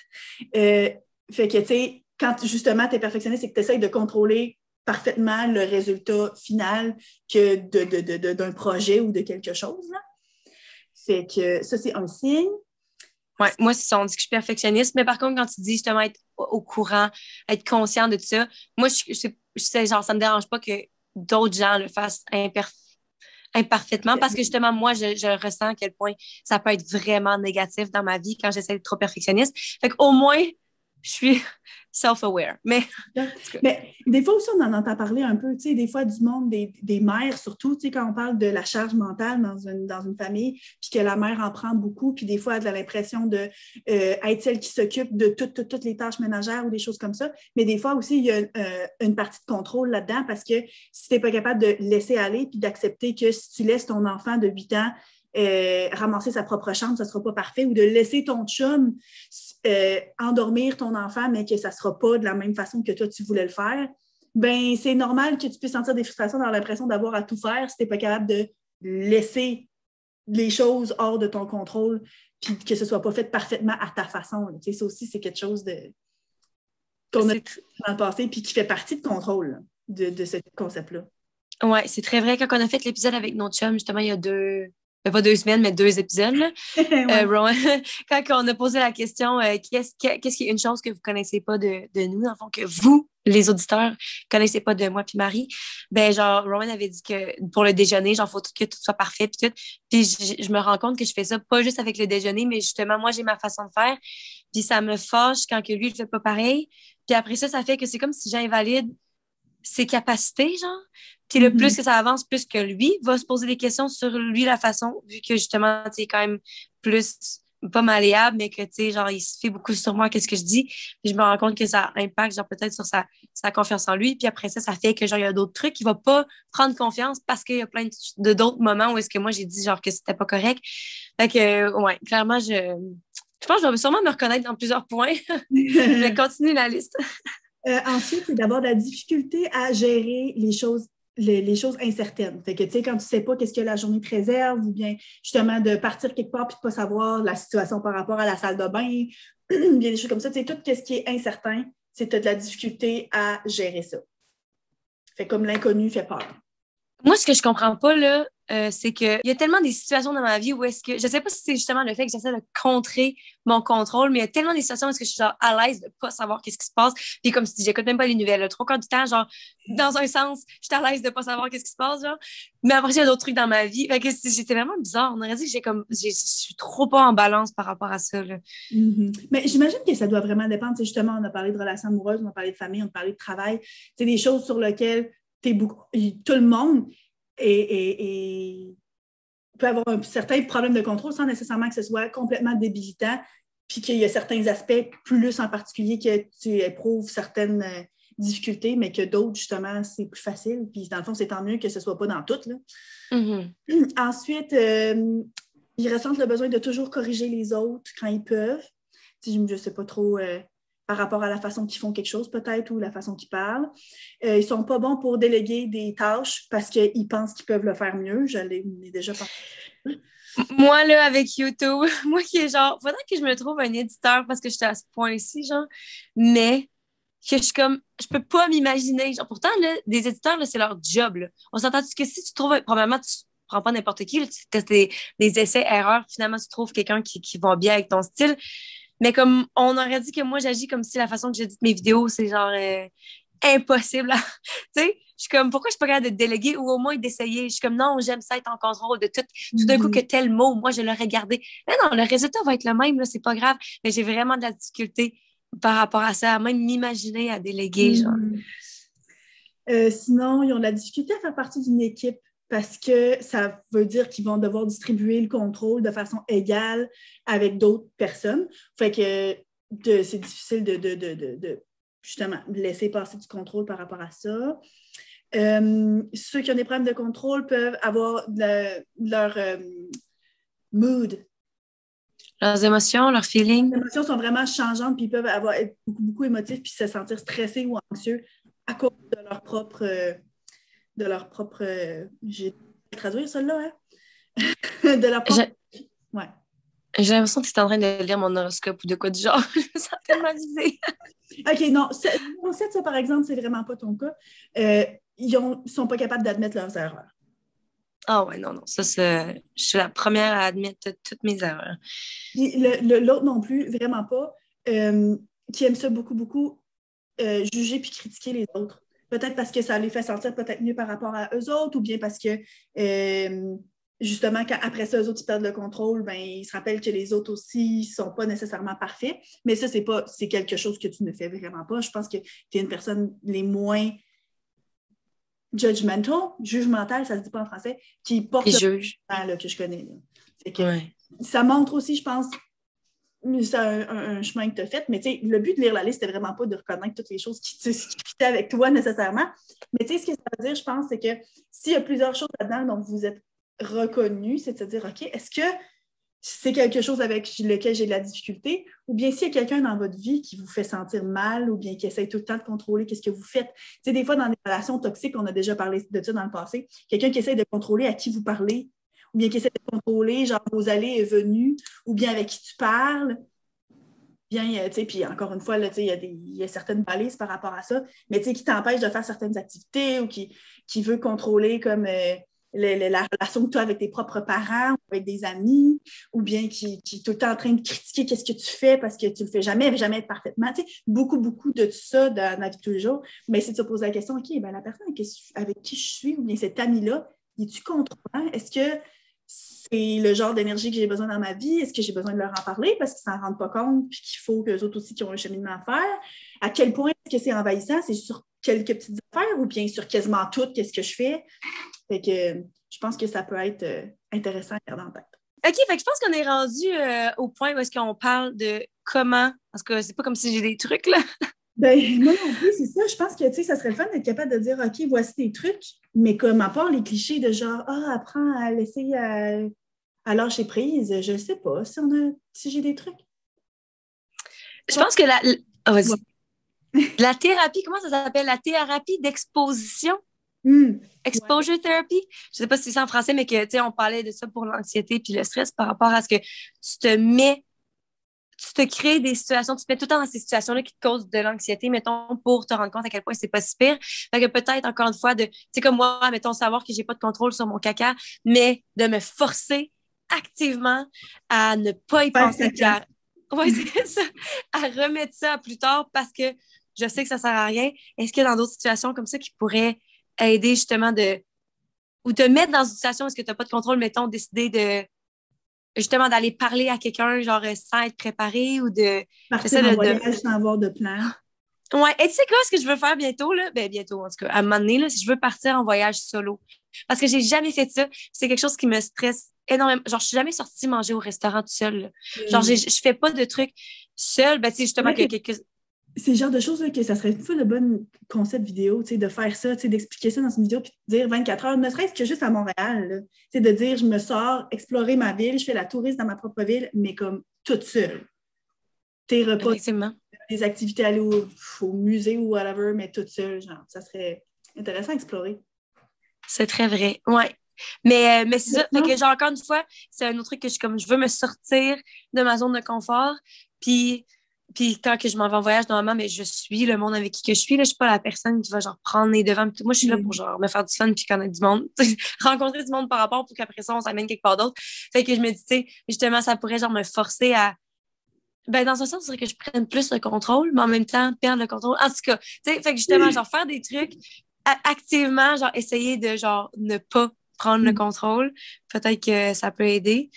S2: Euh, fait que, tu sais, quand justement tu es perfectionniste et que tu essaies de contrôler parfaitement le résultat final que d'un projet ou de quelque chose. Là. Fait que ça, c'est un signe.
S1: Ouais, moi, c'est ça, on dit que je suis perfectionniste, mais par contre, quand tu dis justement être au courant, être conscient de tout ça. Moi, je, je, je, genre, ça me dérange pas que d'autres gens le fassent imparfaitement parce que justement, moi, je, ressens à quel point ça peut être vraiment négatif dans ma vie quand j'essaie d'être trop perfectionniste. Fait qu'au moins, je suis [laughs] self-aware. Mais...
S2: mais des fois aussi, on en entend parler un peu, tu sais, des fois du monde des, des mères, surtout, tu sais, quand on parle de la charge mentale dans une, dans une famille, puis que la mère en prend beaucoup, puis des fois, elle a l'impression de euh, être celle qui s'occupe de toutes, toutes, les tâches ménagères ou des choses comme ça. Mais des fois aussi, il y a euh, une partie de contrôle là-dedans parce que si tu n'es pas capable de laisser aller puis d'accepter que si tu laisses ton enfant de 8 ans euh, ramasser sa propre chambre, ça ne sera pas parfait, ou de laisser ton chum euh, endormir ton enfant, mais que ça ne sera pas de la même façon que toi, tu voulais le faire, ben c'est normal que tu puisses sentir des frustrations, dans l'impression d'avoir à tout faire si tu n'es pas capable de laisser les choses hors de ton contrôle, puis que ce ne soit pas fait parfaitement à ta façon. Tu sais, ça aussi, c'est quelque chose de qu'on a dans le passé, puis qui fait partie de contrôle de, de ce concept-là.
S1: Oui, c'est très vrai. Quand on a fait l'épisode avec notre chum, justement, il y a deux, pas deux semaines, mais deux épisodes. Là. [laughs] Euh, [laughs] quand on a posé la question, euh, qu'est-ce, qu'est-ce qui est une chose que vous ne connaissez pas de, de nous, dans le fond, que vous, les auditeurs, ne connaissez pas de moi puis Marie, ben genre, Rowan avait dit que pour le déjeuner, genre, faut que tout soit parfait puis tout. Puis je, je, me rends compte que je fais ça pas juste avec le déjeuner, mais justement, moi, j'ai ma façon de faire. Puis ça me fâche quand que lui, il fait pas pareil. Puis après ça, ça fait que c'est comme si j'invalide ses capacités, genre. Puis le plus mm-hmm. que ça avance, plus que lui va se poser des questions sur lui, la façon, vu que justement, tu quand même plus pas malléable, mais que, tu sais, genre, il se fait beaucoup sur moi, qu'est-ce que je dis. Puis je me rends compte que ça impacte, genre, peut-être sur sa, sa confiance en lui. Puis après ça, ça fait que, genre, il y a d'autres trucs. Il va pas prendre confiance parce qu'il y a plein de d'autres moments où est-ce que moi, j'ai dit, genre, que c'était pas correct. Fait que, ouais, clairement, je, je pense que je vais sûrement me reconnaître dans plusieurs points. [laughs] je vais [laughs] continuer la liste.
S2: Euh, ensuite, c'est d'abord la difficulté à gérer les choses les, choses incertaines. Fait que, tu sais, quand tu sais pas qu'est-ce que la journée te réserve, ou bien justement de partir quelque part puis de pas savoir la situation par rapport à la salle de bain, [clears throat] bien des choses comme ça, tu sais, tout ce qui est incertain, c'est de la difficulté à gérer ça. Fait comme l'inconnu fait peur.
S1: Moi, ce que je comprends pas, là, euh, c'est qu'il y a tellement des situations dans ma vie où est-ce que, je sais pas si c'est justement le fait que j'essaie de contrer mon contrôle, mais il y a tellement des situations où est-ce que je suis genre à l'aise de pas savoir qu'est-ce qui se passe. Puis comme tu dis, j'écoute même pas les nouvelles. Trop quand du temps, genre, dans un sens, je suis à l'aise de pas savoir qu'est-ce qui se passe, genre. Mais après, il y a d'autres trucs dans ma vie. Fait que j'étais vraiment bizarre. On aurait dit que j'ai comme, je suis trop pas en balance par rapport à ça, là.
S2: Mm-hmm. Mais j'imagine que ça doit vraiment dépendre. T'sais, justement, on a parlé de relations amoureuses, on a parlé de famille, on a parlé de travail. C'est des choses sur lesquelles es beaucoup, tout le monde peut avoir un certain problème de contrôle sans nécessairement que ce soit complètement débilitant, puis qu'il y a certains aspects plus en particulier que tu éprouves certaines euh, difficultés, mais que d'autres, justement, c'est plus facile. Puis dans le fond, c'est tant mieux que ce ne soit pas dans toutes.
S1: Mm-hmm. [clears throat]
S2: Ensuite, euh, ils ressentent le besoin de toujours corriger les autres quand ils peuvent. Je ne sais pas trop euh, par rapport à la façon qu'ils font quelque chose peut-être ou la façon qu'ils parlent. Euh, ils sont pas bons pour déléguer des tâches parce qu'ils pensent qu'ils peuvent le faire mieux. Je l'ai déjà parlé.
S1: Moi, là, avec YouTube, [laughs] moi qui est genre, faudrait que je me trouve un éditeur parce que j'étais à ce point-ci, genre, mais que je suis comme, je peux pas m'imaginer. Pourtant, là, des éditeurs, c'est leur job. Là. On s'entend que si tu trouves, probablement, tu prends pas n'importe qui, tu testes des, essais, erreurs, finalement, tu trouves quelqu'un qui va bien avec ton style. Mais comme on aurait dit que moi, j'agis comme si la façon que j'édite mes vidéos, c'est genre euh, impossible. [laughs] tu sais, je suis comme, pourquoi je suis pas capable de déléguer ou au moins d'essayer? Je suis comme, non, j'aime ça être en contrôle de tout. Tout d'un coup, mm-hmm. que tel mot, moi, je l'aurais gardé. Mais non, le résultat va être le même, là, c'est pas grave. Mais j'ai vraiment de la difficulté par rapport à ça, à même m'imaginer à déléguer, genre.
S2: Mm-hmm. Euh, sinon, ils ont de la difficulté à faire partie d'une équipe parce que ça veut dire qu'ils vont devoir distribuer le contrôle de façon égale avec d'autres personnes. Fait que c'est difficile de, justement laisser passer du contrôle par rapport à ça. Euh, ceux qui ont des problèmes de contrôle peuvent avoir leur euh, mood.
S1: Leurs émotions, leurs feelings.
S2: Les émotions sont vraiment changeantes, puis ils peuvent avoir, être beaucoup, beaucoup émotifs, puis se sentir stressés ou anxieux à cause de leur propre euh, de leur propre. J'ai traduire celle-là, hein? [laughs] de leur propre. Ouais.
S1: J'ai l'impression que tu es en train de lire mon horoscope ou de quoi du genre. [laughs] je me sens tellement visée.
S2: OK, non. Fait, ça, par exemple, c'est vraiment pas ton cas. Euh, ils ne sont pas capables d'admettre leurs erreurs.
S1: Ah ouais, non, non. Ça, c'est... Je suis la première à admettre toutes mes erreurs.
S2: L'autre non plus, vraiment pas. Euh, qui aiment ça beaucoup, beaucoup, euh, juger puis critiquer les autres. Peut-être parce que ça les fait sentir peut-être mieux par rapport à eux autres, ou bien parce que euh, justement, après ça, eux autres, ils perdent le contrôle, ben, ils se rappellent que les autres aussi ne sont pas nécessairement parfaits. Mais ça, c'est pas c'est quelque chose que tu ne fais vraiment pas. Je pense que tu es une personne les moins judgmental, jugemental, ça se dit pas en français, qui porte
S1: le juge.
S2: que je connais. Ça montre aussi, je pense, c'est un, chemin que tu as fait, mais le but de lire la liste, c'était vraiment pas de reconnaître toutes les choses qui, fitaient avec toi nécessairement. Mais ce que ça veut dire, je pense, c'est que s'il y a plusieurs choses là-dedans dont vous êtes reconnu, c'est de se dire, OK, est-ce que c'est quelque chose avec lequel j'ai de la difficulté, ou bien s'il y a quelqu'un dans votre vie qui vous fait sentir mal, ou bien qui essaie tout le temps de contrôler qu'est-ce que vous faites? Tu sais, des fois, dans des relations toxiques, on a déjà parlé de ça dans le passé, quelqu'un qui essaie de contrôler à qui vous parlez, ou bien qui essaie de contrôler, genre, vos allées et venues, ou bien avec qui tu parles. Bien, euh, tu sais, puis encore une fois, là, il y, a il y a certaines balises par rapport à ça, mais tu sais, qui t'empêche de faire certaines activités ou qui, qui veut contrôler comme... Euh, la relation que tu as avec tes propres parents ou avec des amis, ou bien qui, qui est tout le temps en train de critiquer qu'est-ce que tu fais parce que tu le fais jamais, jamais parfaitement. Tu sais, beaucoup, beaucoup de ça dans la vie de tous les jours. Mais c'est de se poser la question, OK, ben, la personne avec qui je suis, ou bien cet ami-là, es-tu contrôlant? Est-ce que c'est le genre d'énergie que j'ai besoin dans ma vie? Est-ce que j'ai besoin de leur en parler parce qu'ils s'en rendent pas compte puis qu'il faut qu'eux autres aussi qui ont un cheminement à faire? À quel point est-ce que c'est envahissant? C'est sur quelques petites affaires ou bien sur quasiment tout, qu'est-ce que je fais? Fait que je pense que ça peut être euh, intéressant à garder en tête.
S1: OK, fait que je pense qu'on est rendu euh, au point où est-ce qu'on parle de comment, parce que c'est pas comme si j'ai des trucs, là.
S2: Ben, moi [laughs] non plus, c'est ça. Je pense que, tu sais, ça serait le fun d'être capable de dire, OK, voici des trucs, mais comme à part les clichés de genre, ah, apprends à laisser à, à lâcher prise, je ne sais pas si on a, si j'ai des trucs.
S1: Je pense que la, ah, [laughs] la thérapie, comment ça s'appelle? La thérapie d'exposition?
S2: Hmm.
S1: Exposure therapy? Je ne sais pas si c'est en français, mais que, tu sais, on parlait de ça pour l'anxiété puis le stress par rapport à ce que tu te mets, tu te crées des situations, tu te mets tout le temps dans ces situations-là qui te causent de l'anxiété, mettons, pour te rendre compte à quel point c'est pas si pire. Fait que peut-être, encore une fois, de, tu sais, comme moi, mettons, savoir que j'ai pas de contrôle sur mon caca, mais de me forcer activement à ne pas y penser. À, ouais, [laughs] ça. À remettre ça plus tard parce que je sais que ça sert à rien. Est-ce qu'il y a dans d'autres situations comme ça qui pourraient aider justement de ou te mettre dans une situation où tu n'as pas de contrôle, mettons, décider de justement d'aller parler à quelqu'un, genre sans être préparé ou de.
S2: Partir en de, voyage sans avoir de plan.
S1: Ouais, et tu sais quoi, ce que je veux faire bientôt, là? Ben, bientôt, en tout cas, à un moment donné, là, si je veux partir en voyage solo. Parce que j'ai jamais fait ça. C'est quelque chose qui me stresse énormément. Genre, je suis jamais sortie manger au restaurant tout seul. Genre, je je fais pas de trucs seul. Ben, tu sais, justement, que quelques
S2: c'est le genre de choses que ça serait une fois le bon concept vidéo, de faire ça, d'expliquer ça dans une vidéo, puis de dire 24 heures, ne serait-ce que juste à Montréal, c'est de dire je me sors, explorer ma ville, je fais la touriste dans ma propre ville, mais comme toute seule. Tes repas, des activités, aller au, musée ou whatever, mais toute seule, genre, ça serait intéressant à explorer.
S1: C'est très vrai, ouais. Mais, euh, mais c'est ça, fait que genre, encore une fois, c'est un autre truc que je, comme, je veux me sortir de ma zone de confort, puis puis quand que je m'en vais en voyage, normalement, mais je suis le monde avec qui que je suis. Là, je suis pas la personne qui va genre prendre les devants. Moi, je suis là pour genre me faire du fun puis connaître du monde. [laughs] rencontrer du monde par rapport pour qu'après ça, on s'amène quelque part d'autre. Fait que je me dis, tu sais, justement, ça pourrait genre me forcer à. Ben, dans un sens, c'est que je prenne plus le contrôle, mais en même temps, perdre le contrôle. En tout cas, tu sais, fait que justement, genre faire des trucs activement, genre essayer de genre ne pas prendre le mm. contrôle. Peut-être que ça peut aider.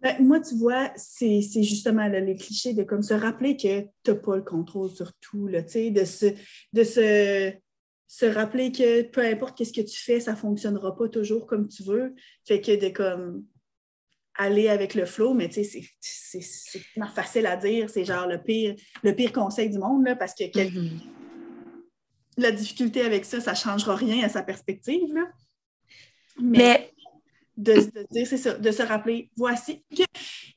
S2: Ben, moi, tu vois, c'est justement les clichés de comme se rappeler que tu n'as pas le contrôle sur tout, là, de, se, de se, se, rappeler que peu importe ce que tu fais, ça ne fonctionnera pas toujours comme tu veux. Fait que de comme aller avec le flow, mais tu sais, c'est facile à dire, c'est genre le pire, le pire conseil du monde, là, parce que mm-hmm. la difficulté avec ça, ça ne changera rien à sa perspective. Là.
S1: mais
S2: de, dire, c'est ça, de se rappeler, voici.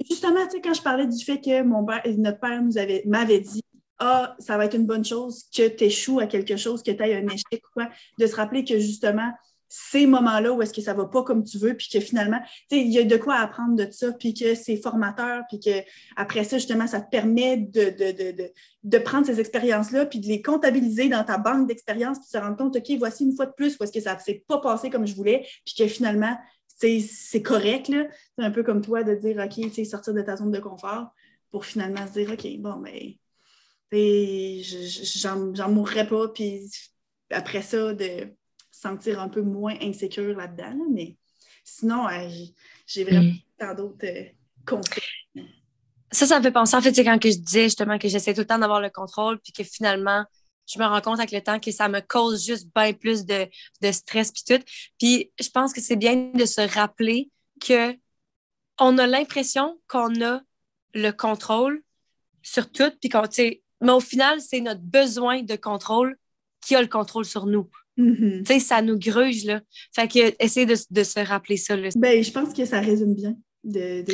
S2: justement, tu sais, quand je parlais du fait que mon père, notre père nous avait, m'avait dit, ah, ça va être une bonne chose que tu échoues à quelque chose, que tu aies un échec ou quoi, de se rappeler que justement, ces moments-là où est-ce que ça va pas comme tu veux, puis que finalement, tu sais, il y a de quoi apprendre de ça, puis que c'est formateur, puis que après ça, justement, ça te permet de, de, de, de prendre ces expériences-là, puis de les comptabiliser dans ta banque d'expériences, puis de te rendre compte, OK, voici une fois de plus où est-ce que ça ne s'est pas passé comme je voulais, puis que finalement, c'est correct. C'est un peu comme toi de dire, OK, sortir de ta zone de confort pour finalement se dire, OK, bon, mais j'en mourrais pas, puis après ça, de sentir un peu moins insécure là-dedans. mais sinon, j'ai vraiment mm. tant d'autres euh, conseils.
S1: Ça, ça me fait penser, en fait, c'est quand que je disais justement que j'essaie tout le temps d'avoir le contrôle, puis que finalement, je me rends compte avec le temps que ça me cause juste bien plus de, de stress puis tout. Puis je pense que c'est bien de se rappeler que on a l'impression qu'on a le contrôle sur tout, puis qu'on, mais au final, c'est notre besoin de contrôle qui a le contrôle sur nous. Tu sais, ça nous gruge, là. Fait que, de, de se rappeler ça, là.
S2: Ben, je pense que ça résume bien de.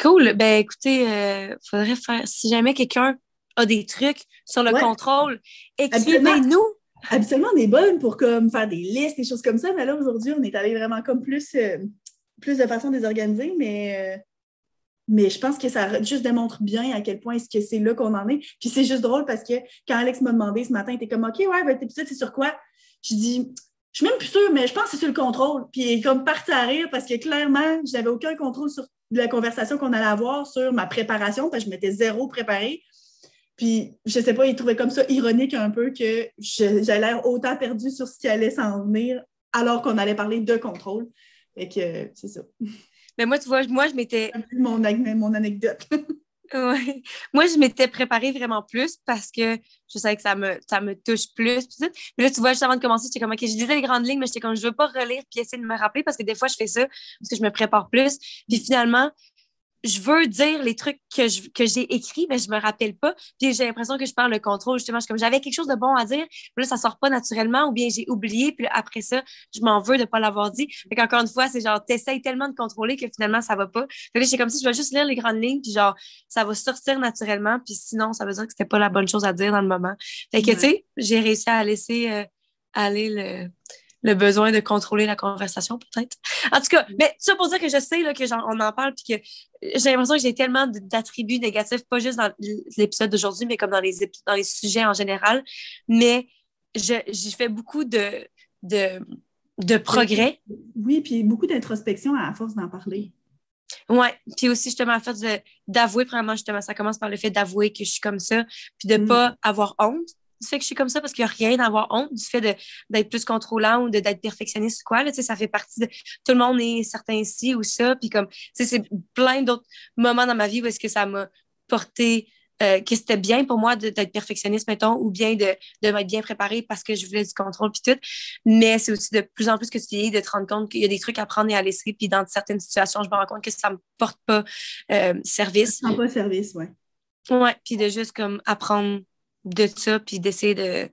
S1: Cool. Ben, écoutez, euh, faudrait faire, si jamais quelqu'un a des trucs sur le contrôle, écrivez-nous.
S2: Habituellement, on est bonne pour comme, faire des listes, des choses comme ça, mais là, aujourd'hui, on est allé vraiment comme plus, euh, plus de façon désorganisée, mais euh, mais je pense que ça juste démontre bien à quel point est-ce que c'est là qu'on en est. Puis c'est juste drôle parce que quand Alex m'a demandé ce matin, il était comme OK, ouais, votre épisode, c'est sur quoi? Je dis je suis même plus sûre, mais je pense que c'est sur le contrôle. Puis il est comme parti à rire parce que clairement, je n'avais aucun contrôle sur la conversation qu'on allait avoir sur ma préparation, parce que je m'étais zéro préparée. Puis, je sais pas, il trouvait comme ça ironique un peu que j'avais l'air autant perdue sur ce qui allait s'en venir alors qu'on allait parler de contrôle. Et que c'est ça.
S1: Mais moi, tu vois, moi, je m'étais. [laughs]
S2: Mon, mon anecdote. [laughs]
S1: ouais. Moi, je m'étais préparée vraiment plus parce que je savais que ça me, ça me touche plus. Mais là, tu vois, juste avant de commencer, j'étais comme, OK, je disais les grandes lignes, mais j'étais comme, je veux pas relire puis essayer de me rappeler parce que des fois, je fais ça parce que je me prépare plus. Puis finalement, je veux dire les trucs que, que j'ai écrits, mais je me rappelle pas. Puis j'ai l'impression que je perds le contrôle. Justement, je, comme j'avais quelque chose de bon à dire, mais là, ça sort pas naturellement, ou bien j'ai oublié, puis après ça, je m'en veux de pas l'avoir dit. Fait qu'encore une fois, c'est genre, t'essayes tellement de contrôler que finalement, ça va pas. Fait que c'est comme si je vais juste lire les grandes lignes, puis genre, ça va sortir naturellement, puis sinon, ça veut dire que c'était pas la bonne chose à dire dans le moment. Fait que, tu sais, j'ai réussi à laisser euh, aller le le besoin de contrôler la conversation, peut-être. En tout cas, mais ça pour dire que je sais là, que on en parle puis que j'ai l'impression que j'ai tellement d'attributs négatifs, pas juste dans l'épisode d'aujourd'hui, mais comme dans les, dans les sujets en général. Mais j'ai fait beaucoup de, de, de progrès.
S2: Oui, puis beaucoup d'introspection à force d'en parler.
S1: Oui, puis aussi justement à force d'avouer, vraiment justement, ça commence par le fait d'avouer que je suis comme ça, puis de ne mm. pas avoir honte du fait que je suis comme ça parce qu'il n'y a rien à avoir honte du fait d'être plus contrôlant ou d'être perfectionniste ou quoi. Là, ça fait partie de tout le monde est certain ici ou ça. Puis comme, c'est plein d'autres moments dans ma vie où est-ce que ça m'a porté euh, que c'était bien pour moi d'être perfectionniste, mettons, ou bien de, de m'être bien préparée parce que je voulais du contrôle puis tout. Mais c'est aussi de plus en plus que tu vieillis de te rendre compte qu'il y a des trucs à prendre et à laisser. Puis dans certaines situations, je me rends compte que ça ne me porte pas euh, service.
S2: Ça pas service, ouais.
S1: Ouais, puis de juste comme apprendre de ça, puis d'essayer de,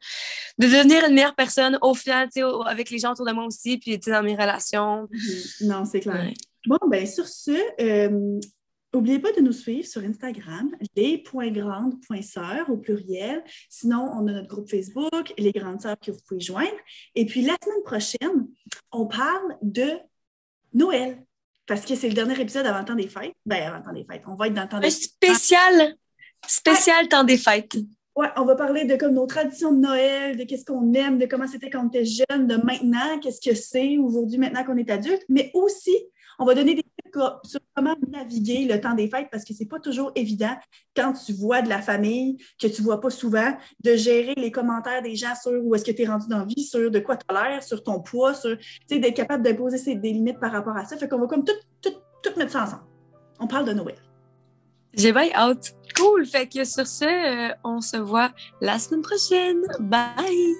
S1: de devenir une meilleure personne au final, avec les gens autour de moi aussi, puis dans mes relations.
S2: Mhm. Non, c'est clair. Bon, ben sur ce, n'oubliez euh, pas de nous suivre sur Instagram, les.grandes.sœurs au pluriel. Sinon, on a notre groupe Facebook, les grandes sœurs que vous pouvez joindre. Et puis la semaine prochaine, on parle de Noël. Parce que c'est le dernier épisode avant le temps des fêtes. Ben, avant le temps des fêtes. On va être dans le temps des
S1: fêtes. Spécial! Spécial temps des fêtes.
S2: Ouais, on va parler de comme nos traditions de Noël, de qu'est-ce qu'on aime, de comment c'était quand on était jeune, de maintenant, qu'est-ce que c'est aujourd'hui, maintenant qu'on est adulte, mais aussi, on va donner des trucs sur comment naviguer le temps des fêtes parce que c'est pas toujours évident quand tu vois de la famille que tu vois pas souvent, de gérer les commentaires des gens sur où est-ce que tu es rendu dans la vie, sur de quoi tu as l'air, sur ton poids, sur, d'être capable d'imposer des limites par rapport à ça. Fait qu'on va comme tout, tout, tout mettre ça ensemble. On parle de Noël.
S1: J'ai bien hâte. Cool. Fait que sur ce, euh, on se voit la semaine prochaine. Bye!